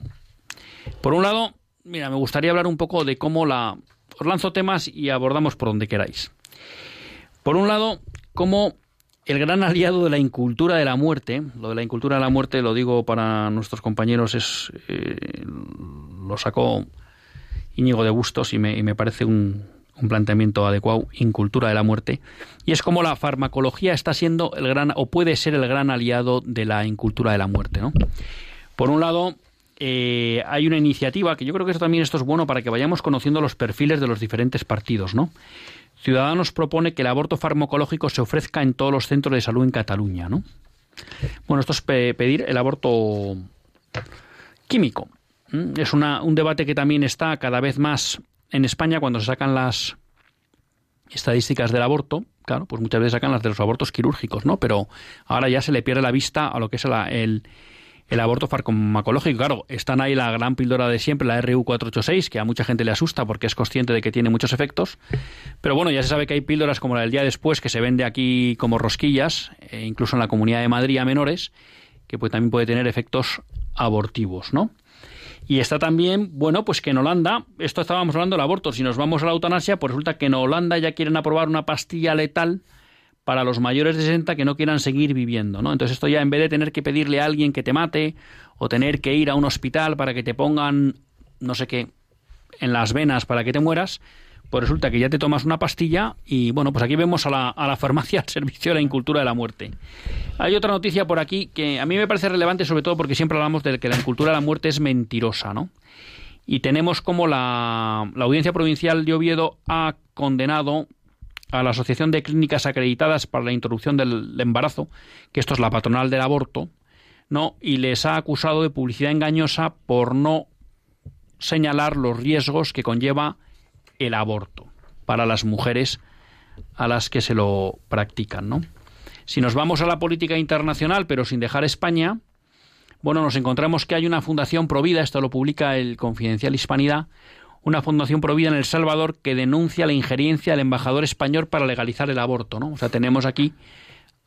Por un lado, mira, me gustaría hablar un poco de cómo la... Os lanzo temas y abordamos por donde queráis. Por un lado, cómo el gran aliado de la incultura de la muerte, lo de la incultura de la muerte lo digo para nuestros compañeros, es eh, lo sacó Íñigo de Bustos y me, y me parece un, un planteamiento adecuado, incultura de la muerte, y es como la farmacología está siendo el gran, o puede ser el gran aliado de la incultura de la muerte, ¿no? Por un lado, eh, hay una iniciativa que yo creo que esto también esto es bueno para que vayamos conociendo los perfiles de los diferentes partidos, ¿no? Ciudadanos propone que el aborto farmacológico se ofrezca en todos los centros de salud en Cataluña, ¿no? Bueno, esto es pe- pedir el aborto químico. ¿m? Es una- un debate que también está cada vez más en España cuando se sacan las estadísticas del aborto. Claro, pues muchas veces sacan las de los abortos quirúrgicos, ¿no? Pero ahora ya se le pierde la vista a lo que es el, el aborto farmacológico. Claro, están ahí la gran píldora de siempre, la RU486, que a mucha gente le asusta porque es consciente de que tiene muchos efectos. Pero bueno, ya se sabe que hay píldoras como la del día después, que se vende aquí como rosquillas, e incluso en la Comunidad de Madrid a menores, que pues, también puede tener efectos abortivos, ¿no? Y está también, bueno, pues que en Holanda, esto estábamos hablando del aborto, si nos vamos a la eutanasia, pues resulta que en Holanda ya quieren aprobar una pastilla letal para los mayores de 60 que no quieran seguir viviendo, ¿no? Entonces esto ya en vez de tener que pedirle a alguien que te mate o tener que ir a un hospital para que te pongan no sé qué en las venas para que te mueras, pues resulta que ya te tomas una pastilla y bueno, pues aquí vemos a la, a la farmacia *laughs* al servicio de la incultura de la muerte. Hay otra noticia por aquí que a mí me parece relevante sobre todo porque siempre hablamos de que la incultura de la muerte es mentirosa, ¿no? Y tenemos como la, la Audiencia Provincial de Oviedo ha condenado a la Asociación de Clínicas Acreditadas para la Interrupción del Embarazo, que esto es la patronal del aborto, ¿no? Y les ha acusado de publicidad engañosa por no señalar los riesgos que conlleva el aborto para las mujeres a las que se lo practican, ¿no? Si nos vamos a la política internacional, pero sin dejar España, bueno, nos encontramos que hay una fundación provida, esto lo publica el Confidencial Hispanidad, una fundación provida en El Salvador que denuncia la injerencia del embajador español para legalizar el aborto, ¿no? O sea, tenemos aquí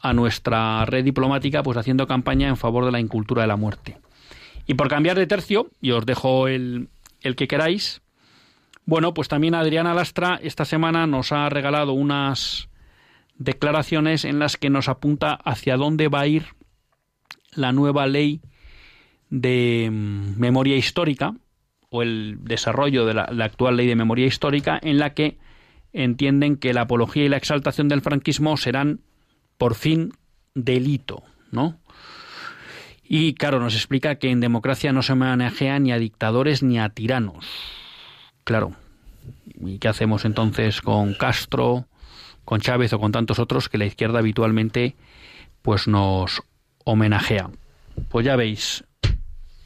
a nuestra red diplomática pues haciendo campaña en favor de la incultura de la muerte. Y por cambiar de tercio, y os dejo el, el que queráis, bueno, pues también Adriana Lastra esta semana nos ha regalado unas declaraciones en las que nos apunta hacia dónde va a ir la nueva ley de mm, memoria histórica o el desarrollo de la, actual ley de memoria histórica en la que entienden que la apología y la exaltación del franquismo serán por fin delito, ¿no? Y claro, nos explica que en democracia no se manejea ni a dictadores ni a tiranos. Claro. ¿Y qué hacemos entonces con Castro, con Chávez o con tantos otros que la izquierda habitualmente pues nos homenajea? Pues ya veis,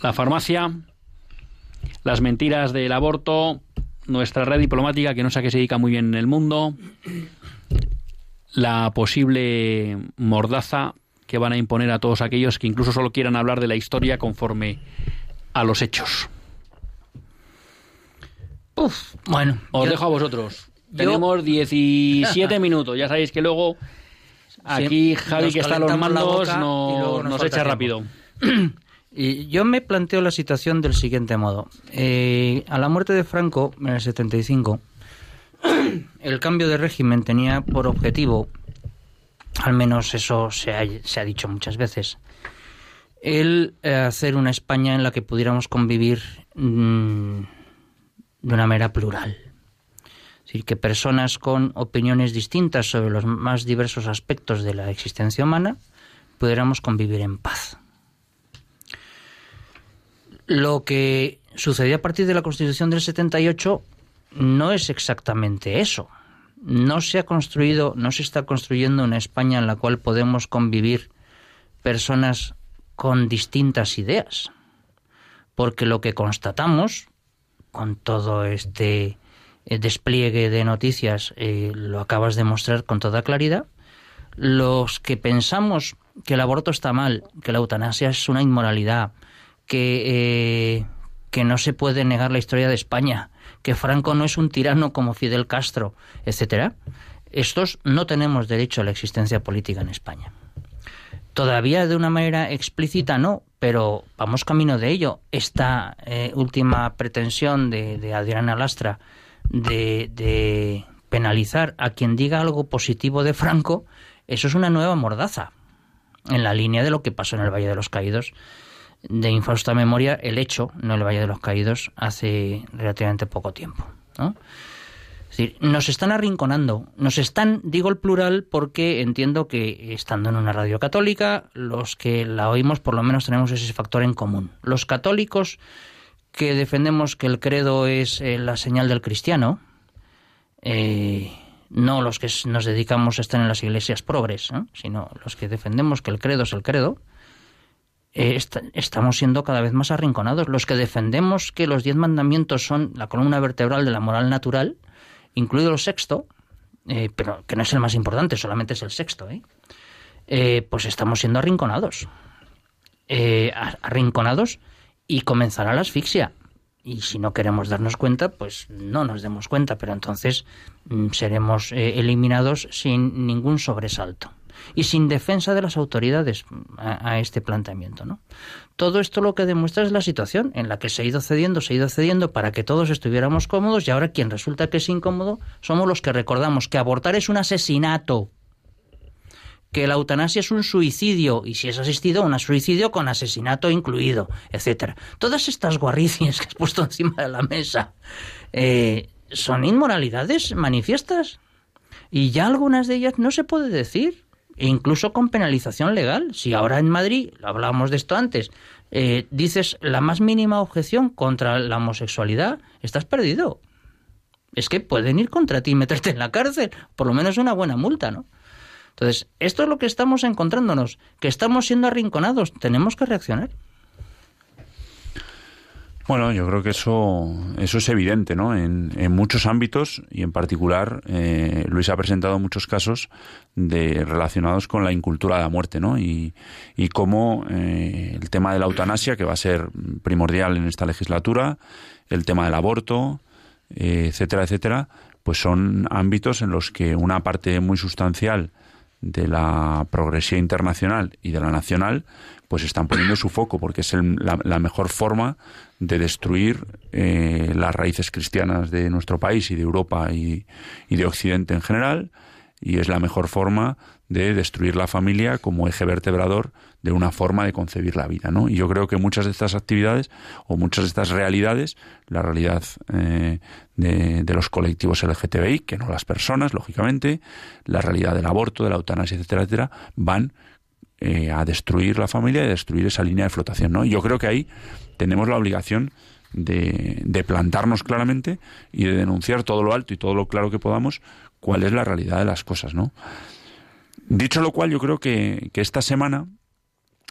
la farmacia, las mentiras del aborto, nuestra red diplomática que no sé a qué se dedica muy bien en el mundo, la posible mordaza que van a imponer a todos aquellos que incluso solo quieran hablar de la historia conforme a los hechos. Uf, bueno, Os yo- dejo a vosotros. yo- Tenemos 17 *laughs* minutos. Ya sabéis que luego aquí Javi, que está a los mandos, nos, nos echa tiempo. rápido. *clears throat* Y yo me planteo la situación del siguiente modo. Eh, a la muerte de Franco, en el 75, *clears throat* el cambio de régimen tenía por objetivo, al menos eso se ha, se ha dicho muchas veces, el eh, hacer una España en la que pudiéramos convivir mm, de una manera plural. Es decir, que personas con opiniones distintas sobre los más diversos aspectos de la existencia humana pudiéramos convivir en paz. Lo que sucedió a partir de la Constitución del 78 no es exactamente eso. No se ha construido, no se está construyendo una España en la cual podemos convivir personas con distintas ideas. Porque lo que constatamos con todo este eh, despliegue de noticias, eh, lo acabas de mostrar con toda claridad, los que pensamos que el aborto está mal, que la eutanasia es una inmoralidad, que, eh, que no se puede negar la historia de España, que Franco no es un tirano como Fidel Castro, etcétera, estos no tenemos derecho a la existencia política en España. Todavía de una manera explícita no, pero vamos camino de ello. Esta eh, última pretensión de, de Adriana Lastra de, penalizar a quien diga algo positivo de Franco, eso es una nueva mordaza, en la línea de lo que pasó en el Valle de los Caídos de infausta memoria el hecho, no el Valle de los Caídos, hace relativamente poco tiempo. ¿no? Es decir, nos están arrinconando, nos están, digo el plural porque entiendo que estando en una radio católica, los que la oímos por lo menos tenemos ese factor en común. Los católicos que defendemos que el credo es eh, la señal del cristiano, eh, no los que nos dedicamos a estar en las iglesias progres, ¿no? sino los que defendemos que el credo es el credo, eh, est- estamos siendo cada vez más arrinconados. Los que defendemos que los diez mandamientos son la columna vertebral de la moral natural, incluido el sexto, eh, pero que no es el más importante, solamente es el sexto, ¿eh? Eh, pues estamos siendo arrinconados. Eh, arrinconados y comenzará la asfixia. Y si no queremos darnos cuenta, pues no nos demos cuenta, pero entonces mm, seremos eliminados sin ningún sobresalto y sin defensa de las autoridades a, a este planteamiento. ¿no? Todo esto lo que demuestra es la situación en la que se ha ido cediendo, se ha ido cediendo para que todos estuviéramos cómodos y ahora quien resulta que es incómodo somos los que recordamos que abortar es un asesinato que la eutanasia es un suicidio y si es asistido un suicidio con asesinato incluido, etcétera. Todas estas guarricias que has puesto *laughs* encima de la mesa eh, son inmoralidades manifiestas y ya algunas de ellas no se puede decir, e incluso con penalización legal. Si ahora en Madrid, hablábamos de esto antes, eh, dices la más mínima objeción contra la homosexualidad, estás perdido. Es que pueden ir contra ti y meterte en la cárcel, por lo menos una buena multa, ¿no? Entonces, esto es lo que estamos encontrándonos, que estamos siendo arrinconados, tenemos que reaccionar. Bueno, yo creo que eso, eso es evidente, ¿no? En, en muchos ámbitos y en particular eh, Luis ha presentado muchos casos de relacionados con la incultura de la muerte, ¿no? Y, y cómo eh, el tema de la eutanasia, que va a ser primordial en esta legislatura, el tema del aborto, eh, etcétera, etcétera, pues son ámbitos en los que una parte muy sustancial de la progresión internacional y de la nacional, pues están poniendo su foco, porque es el- la, la mejor forma de destruir eh, las raíces cristianas de nuestro país y de Europa y, y de Occidente en general, y es la mejor forma de destruir la familia como eje vertebrador de una forma de concebir la vida, ¿no? Y yo creo que muchas de estas actividades o muchas de estas realidades, la realidad eh, de, de los colectivos LGTBI, que no las personas, lógicamente, la realidad del aborto, de la eutanasia, etcétera, etcétera, van eh, a destruir la familia y a destruir esa línea de flotación, ¿no? Y yo creo que ahí tenemos la obligación de, de plantarnos claramente y de denunciar todo lo alto y todo lo claro que podamos cuál es la realidad de las cosas, ¿no? Dicho lo cual, yo creo que, esta semana,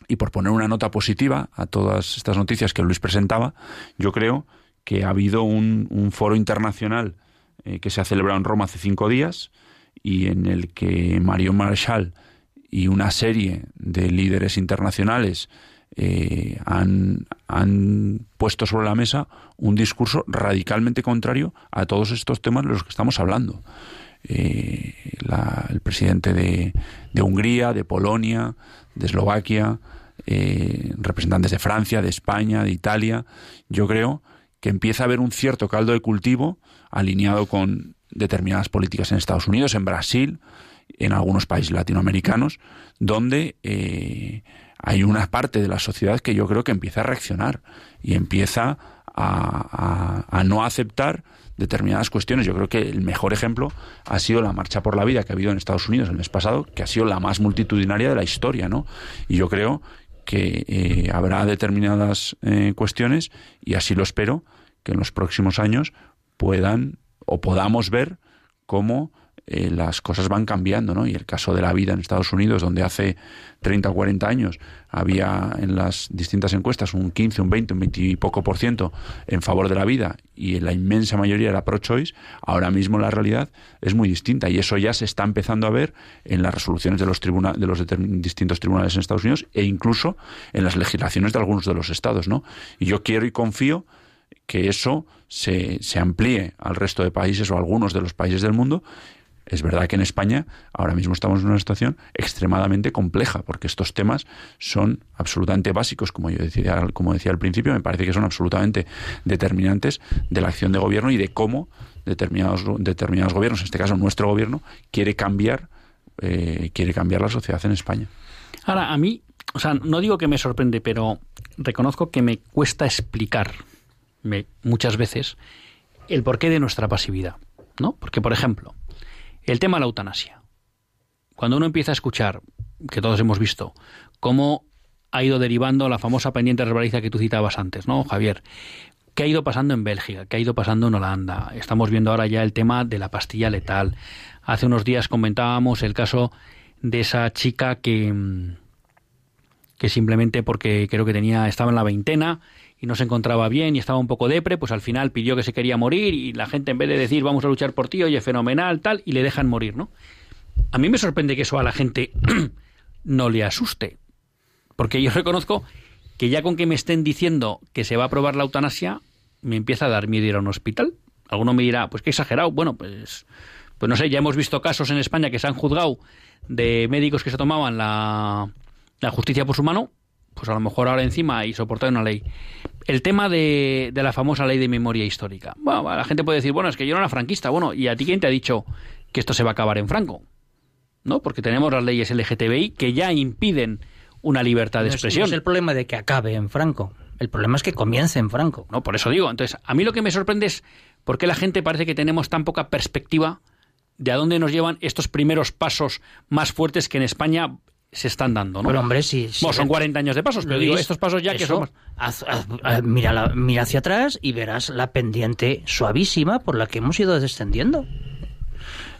y por poner una nota positiva a todas estas noticias que Luis presentaba, yo creo que ha habido un, un foro internacional eh, que se ha celebrado en Roma hace cinco días y en el que Mario Marshall y una serie de líderes internacionales eh, han, han puesto sobre la mesa un discurso radicalmente contrario a todos estos temas de los que estamos hablando. Eh, la- el presidente de, de Hungría, de Polonia, de Eslovaquia, eh, representantes de Francia, de España, de Italia, yo creo que empieza a haber un cierto caldo de cultivo alineado con determinadas políticas en Estados Unidos, en Brasil, en algunos países latinoamericanos, donde eh, hay una parte de la sociedad que yo creo que empieza a reaccionar y empieza a, a- no aceptar determinadas cuestiones. Yo creo que el mejor ejemplo ha sido la marcha por la vida que ha habido en Estados Unidos el mes pasado, que ha sido la más multitudinaria de la historia, ¿no? Y yo creo que eh, habrá determinadas eh, cuestiones y así lo espero que en los próximos años puedan o podamos ver cómo eh, las cosas van cambiando, ¿no? Y el caso de la vida en Estados Unidos, donde hace 30 o 40 años había en las distintas encuestas un 15, un 20, un 20 y poco por ciento en favor de la vida y la inmensa mayoría era pro-choice, ahora mismo la realidad es muy distinta y eso ya se está empezando a ver en las resoluciones de los, tribuna- de los distintos tribunales en Estados Unidos e incluso en las legislaciones de algunos de los estados, ¿no? Y yo quiero y confío que eso se, se amplíe al resto de países o algunos de los países del mundo. Es verdad que en España ahora mismo estamos en una situación extremadamente compleja, porque estos temas son absolutamente básicos, como yo decía, como decía al principio, me parece que son absolutamente determinantes de la acción de gobierno y de cómo determinados, determinados gobiernos, en este caso nuestro gobierno, quiere cambiar, eh, quiere cambiar la sociedad en España. Ahora, a mí, o sea, no digo que me sorprende, pero reconozco que me cuesta explicar me- muchas veces el porqué de nuestra pasividad, ¿no? Porque, por ejemplo, el tema de la eutanasia. Cuando uno empieza a escuchar, que todos hemos visto, cómo ha ido derivando la famosa pendiente resbaladiza que tú citabas antes, ¿no, Javier? ¿Qué ha ido pasando en Bélgica? ¿Qué ha ido pasando en Holanda? Estamos viendo ahora ya el tema de la pastilla letal. Hace unos días comentábamos el caso de esa chica que, mm, que simplemente porque creo que tenía estaba en la veintena y no se encontraba bien y estaba un poco depre, pues al final pidió que se quería morir y la gente en vez de decir vamos a luchar por ti, oye, fenomenal, tal, y le dejan morir, ¿no? A mí me sorprende que eso a la gente *clears throat* no le asuste, porque yo *laughs* reconozco que ya con que me estén diciendo que se va a probar la eutanasia, me empieza a dar miedo ir a un hospital. Alguno me dirá, pues qué exagerado. Bueno, pues, pues no sé, ya hemos visto casos en España que se han juzgado de médicos que se tomaban la, la justicia por su mano, pues a lo mejor ahora encima y soportar una ley. El tema de, de la famosa ley de memoria histórica. Bueno, la gente puede decir, bueno, es que yo no era franquista. Bueno, ¿y a ti quién te ha dicho que esto se va a acabar en Franco? ¿No? Porque tenemos las leyes LGTBI que ya impiden una libertad de No es- expresión. No es el problema de que acabe en Franco. El problema es que comience en Franco. No, por eso digo. Entonces, a mí lo que me sorprende es por qué la gente parece que tenemos tan poca perspectiva de a dónde nos llevan estos primeros pasos más fuertes que en España se están dando, ¿no? Pero hombre, si... si- Bueno, son 40 años de pasos, pero digo, estos pasos ya que son... haz- haz- haz- mira, la- mira hacia atrás y verás la pendiente suavísima por la que hemos ido descendiendo.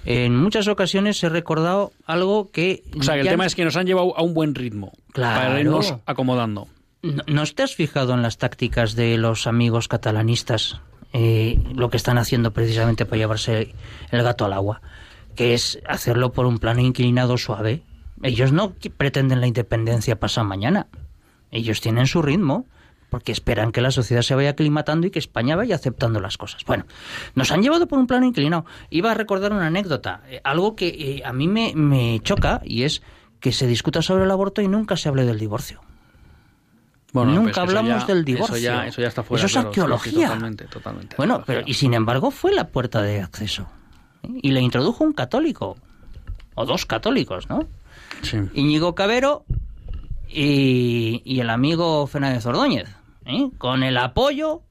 En muchas ocasiones he recordado algo que... O sea, que el tema es que nos han llevado a un buen ritmo Claro. para irnos acomodando. ¿No, no te has fijado en las tácticas de los amigos catalanistas? eh, lo que están haciendo precisamente para llevarse el gato al agua, que es hacerlo por un plano inclinado suave. Ellos no pretenden la independencia pasado mañana. Ellos tienen su ritmo, porque esperan que la sociedad se vaya aclimatando y que España vaya aceptando las cosas. Bueno, nos han llevado por un plano inclinado. Iba a recordar una anécdota, eh, algo que eh, a mí me, me choca, y es que se discuta sobre el aborto y nunca se hable del divorcio. Bueno, Nunca pero es que eso hablamos ya- del divorcio. Eso ya, eso ya está fuera. Eso es claro, sí, sí, arqueología. totalmente, totalmente. Bueno, arqueología. pero y sin embargo fue la puerta de acceso. ¿eh? Y le introdujo un católico, o dos católicos, ¿no? Sí. Íñigo Cabero y, el amigo Fernández Ordóñez, ¿eh? con el apoyo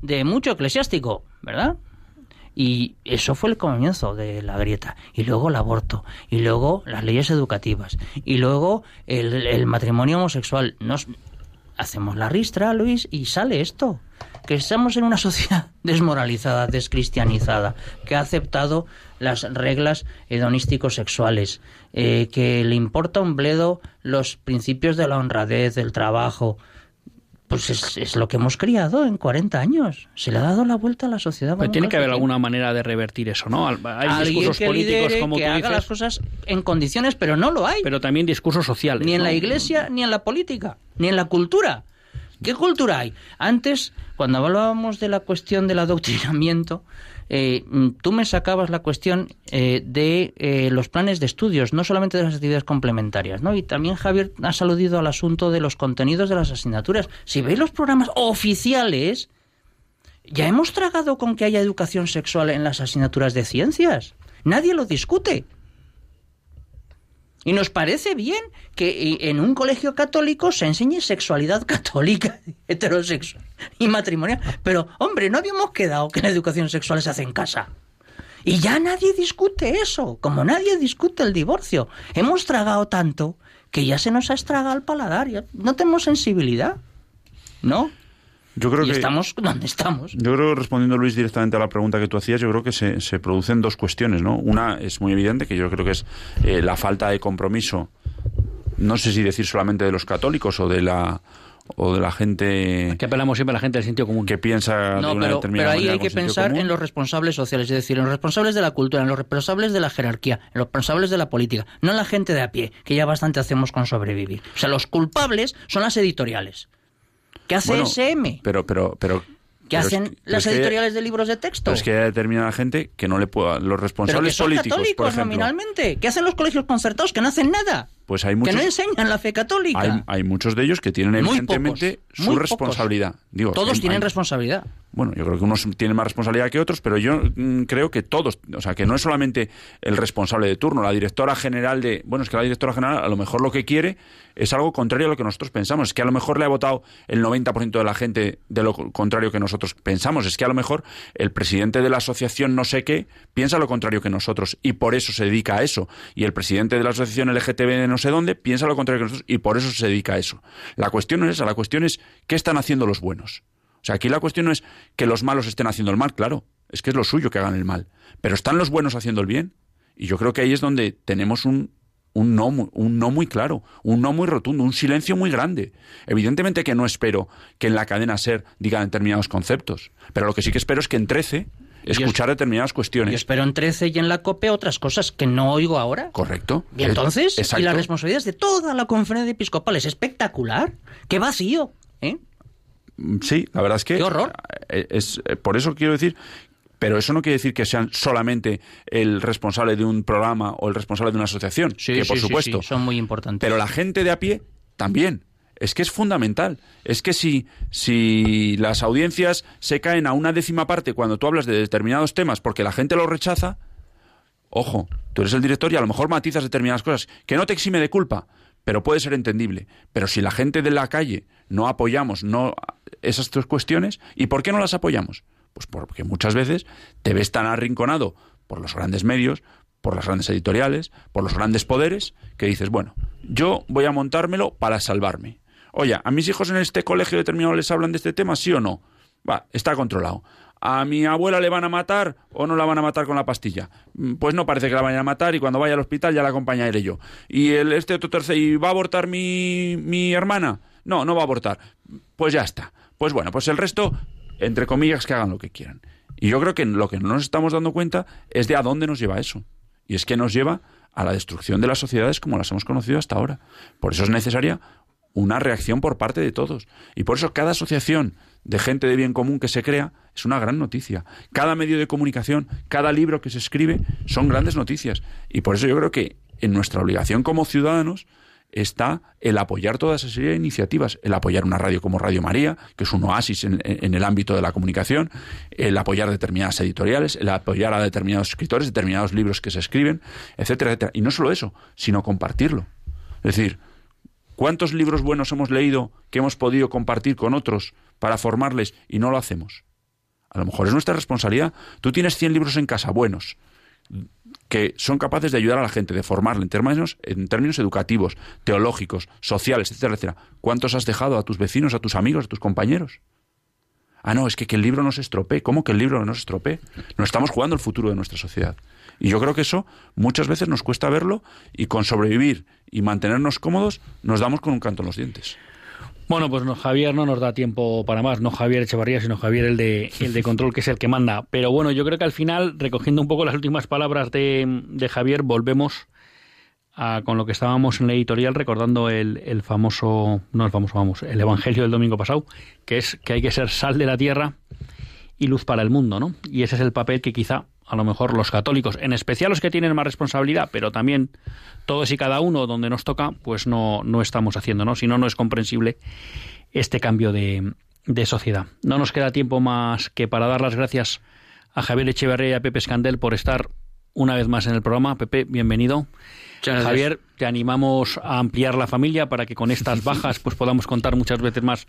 de mucho eclesiástico, ¿verdad? Y eso fue el comienzo de la grieta. Y luego el aborto. Y luego las leyes educativas. Y luego el, el matrimonio homosexual. Nos, hacemos la ristra, Luis, y sale esto. Que estamos en una sociedad *laughs* desmoralizada, descristianizada, que ha aceptado las reglas hedonístico-sexuales, eh, que le importa un bledo los principios de la honradez, del trabajo. Pues es, es lo que hemos criado en 40 años. Se le ha dado la vuelta a la sociedad. Pero tiene que haber alguna manera de revertir eso, ¿no? Hay discursos que políticos, lidere, como que tú haga las cosas en condiciones, pero no lo hay. pero también discursos sociales. ni en ¿no? la iglesia, ni en la política, ni en la cultura. ¿Qué cultura hay? Antes, cuando hablábamos de la cuestión del adoctrinamiento, eh, tú me sacabas la cuestión eh, de eh, los planes de estudios, no solamente de las actividades complementarias, ¿no? Y también Javier has aludido al asunto de los contenidos de las asignaturas. Si veis los programas oficiales, ya hemos tragado con que haya educación sexual en las asignaturas de ciencias. Nadie lo discute. Y nos parece bien que eh, en un colegio católico se enseñe sexualidad católica, *laughs* heterosexual y matrimonial. Pero, hombre, no habíamos quedado que la educación sexual se hace en casa. Y ya nadie discute eso, como nadie discute el divorcio. Hemos tragado tanto que ya se nos ha estragado el paladar. ya no tenemos sensibilidad. ¿No? Yo creo y que estamos *laughs* donde estamos. Yo creo que respondiendo Luis directamente a la pregunta que tú hacías, yo creo que se, se producen dos cuestiones, ¿no? Una es muy evidente, que yo creo que es eh, la falta de compromiso, no sé si decir solamente de los católicos o de la o de la gente Que apelamos siempre a la gente del sentido común. que piensa No, de una pero, determinada pero ahí manera hay que pensar común. en los responsables sociales, es decir, en los responsables de la cultura, en los responsables de la jerarquía, en los responsables de la política, no en la gente de a pie, que ya bastante hacemos con sobrevivir. O sea, los culpables son las editoriales. ¿Qué hace Bueno, SM? Pero, pero, pero. ¿Qué pero es hacen que- las que- editoriales de libros de texto? Pero es que hay determinada gente que no le pueda. Los Pero que responsables son políticos, por católicos ejemplo. nominalmente. ¿Qué hacen los colegios concertados? Que no hacen nada. Pues hay Que muchos. no enseñan la fe católica. hay, hay muchos de ellos que tienen Muy evidentemente pocos, su responsabilidad. Digo, Todos hay- tienen hay- responsabilidad. Bueno, yo creo que unos tienen más responsabilidad que otros, pero yo mm, creo que todos, o sea, que no es solamente el responsable de turno, la directora general de, bueno, es que la directora general a lo mejor lo que quiere es algo contrario a lo que nosotros pensamos, es que a lo mejor le ha votado el 90% de la gente de lo contrario que nosotros pensamos, es que a lo mejor el presidente de la asociación no sé qué piensa lo contrario que nosotros y por eso se dedica a eso, y el presidente de la asociación LGTB no sé dónde piensa lo contrario que nosotros y por eso se dedica a eso. La cuestión no es esa, la cuestión es qué están haciendo los buenos. O sea, aquí la cuestión no es que los malos estén haciendo el mal, claro, es que es lo suyo que hagan el mal. Pero están los buenos haciendo el bien. Y yo creo que ahí es donde tenemos un, un, no, un no muy claro, un no muy rotundo, un silencio muy grande. Evidentemente que no espero que en la cadena SER digan determinados conceptos, pero lo que sí que espero es que en 13 escuchar determinadas Yo cuestiones. espero en 13 y en la COPE otras cosas que no oigo ahora. Correcto. Y entonces, Eh, y la exacto. responsabilidad es de toda la conferencia episcopal. Es espectacular. ¡Qué vacío! ¿eh? Sí, la verdad es que. ¡Qué horror! eh, Es, eh, por eso quiero decir. Pero eso no quiere decir que sean solamente el responsable de un programa o el responsable de una asociación, Sí, que por sí, sí, supuesto. sí, son muy importantes. Pero la gente de a pie también. Es que es fundamental. Es que si, si las audiencias se caen a una décima parte cuando tú hablas de determinados temas porque la gente lo rechaza, ojo, tú eres el director y a lo mejor matizas determinadas cosas, que no te exime de culpa, pero puede ser entendible. Pero si la gente de la calle no apoyamos no esas tres cuestiones, ¿y por qué no las apoyamos? Pues porque muchas veces te ves tan arrinconado por los grandes medios, por las grandes editoriales, por los grandes poderes, que dices, bueno, yo voy a montármelo para salvarme. Oye, ¿a mis hijos en este colegio determinado les hablan de este tema, sí o no? Va, está controlado. ¿A mi abuela le van a matar o no la van a matar con la pastilla? Mm, Pues no parece que la vayan a matar y cuando vaya al hospital ya la acompañaré yo. ¿Y el este otro tercer, y va a abortar mi, mi hermana? no, no va a abortar. Pues ya está. Pues bueno, pues el resto, entre comillas, que hagan lo que quieran. Y yo creo que lo que no nos estamos dando cuenta es de a dónde nos lleva eso. Y es que nos lleva a la destrucción de las sociedades como las hemos conocido hasta ahora. Por eso es necesaria una reacción por parte de todos. Y por eso cada asociación de gente de bien común que se crea es una gran noticia. Cada medio de comunicación, cada libro que se escribe son grandes noticias. Y por eso yo creo que en nuestra obligación como ciudadanos está el apoyar toda esa serie de iniciativas, el apoyar una radio como Radio María, que es un oasis en, el ámbito de la comunicación, el apoyar determinadas editoriales, el apoyar a determinados escritores, determinados libros que se escriben, etcétera, etcétera. Y no solo eso, sino compartirlo. Es decir, ¿cuántos libros buenos hemos leído que hemos podido compartir con otros para formarles y no lo hacemos? A lo mejor es nuestra responsabilidad. Tú tienes 100 libros en casa buenos, que son capaces de ayudar a la gente, de formarla en términos, educativos, teológicos, sociales, etcétera, etcétera. ¿Cuántos has dejado a tus vecinos, a tus amigos, a tus compañeros? Ah, no, es que, que el libro no se estropee. ¿Cómo que el libro no se estropee? No estamos jugando el futuro de nuestra sociedad. Y yo creo que eso muchas veces nos cuesta verlo y con sobrevivir y mantenernos cómodos nos damos con un canto en los dientes. Bueno, pues no, Javier no nos da tiempo para más, no Javier Echevarría, sino Javier el de, el de control, que es el que manda. Pero bueno, yo creo que al final, recogiendo un poco las últimas palabras de, de Javier, volvemos a, con lo que estábamos en la editorial, recordando el, el famoso, no el famoso, vamos, el Evangelio del domingo pasado, que es que hay que ser sal de la tierra y luz para el mundo, ¿no? Y ese es el papel que quizá a lo mejor los católicos, en especial los que tienen más responsabilidad, pero también todos y cada uno donde nos toca, pues no, no estamos haciendo, ¿no? Si no, no es comprensible este cambio de, de sociedad. No nos queda tiempo más que para dar las gracias a Javier Echeverría y a Pepe Escandel por estar una vez más en el programa. Pepe, bienvenido. Javier, te animamos a ampliar la familia para que con estas *laughs* bajas pues podamos contar muchas veces más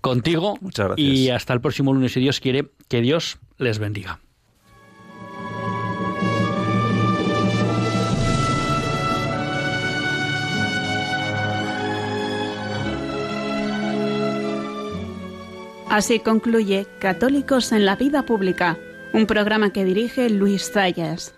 contigo. Muchas gracias. Y hasta el próximo lunes, si Dios quiere, que Dios les bendiga. Así concluye Católicos en la Vida Pública, un programa que dirige Luis Zayas.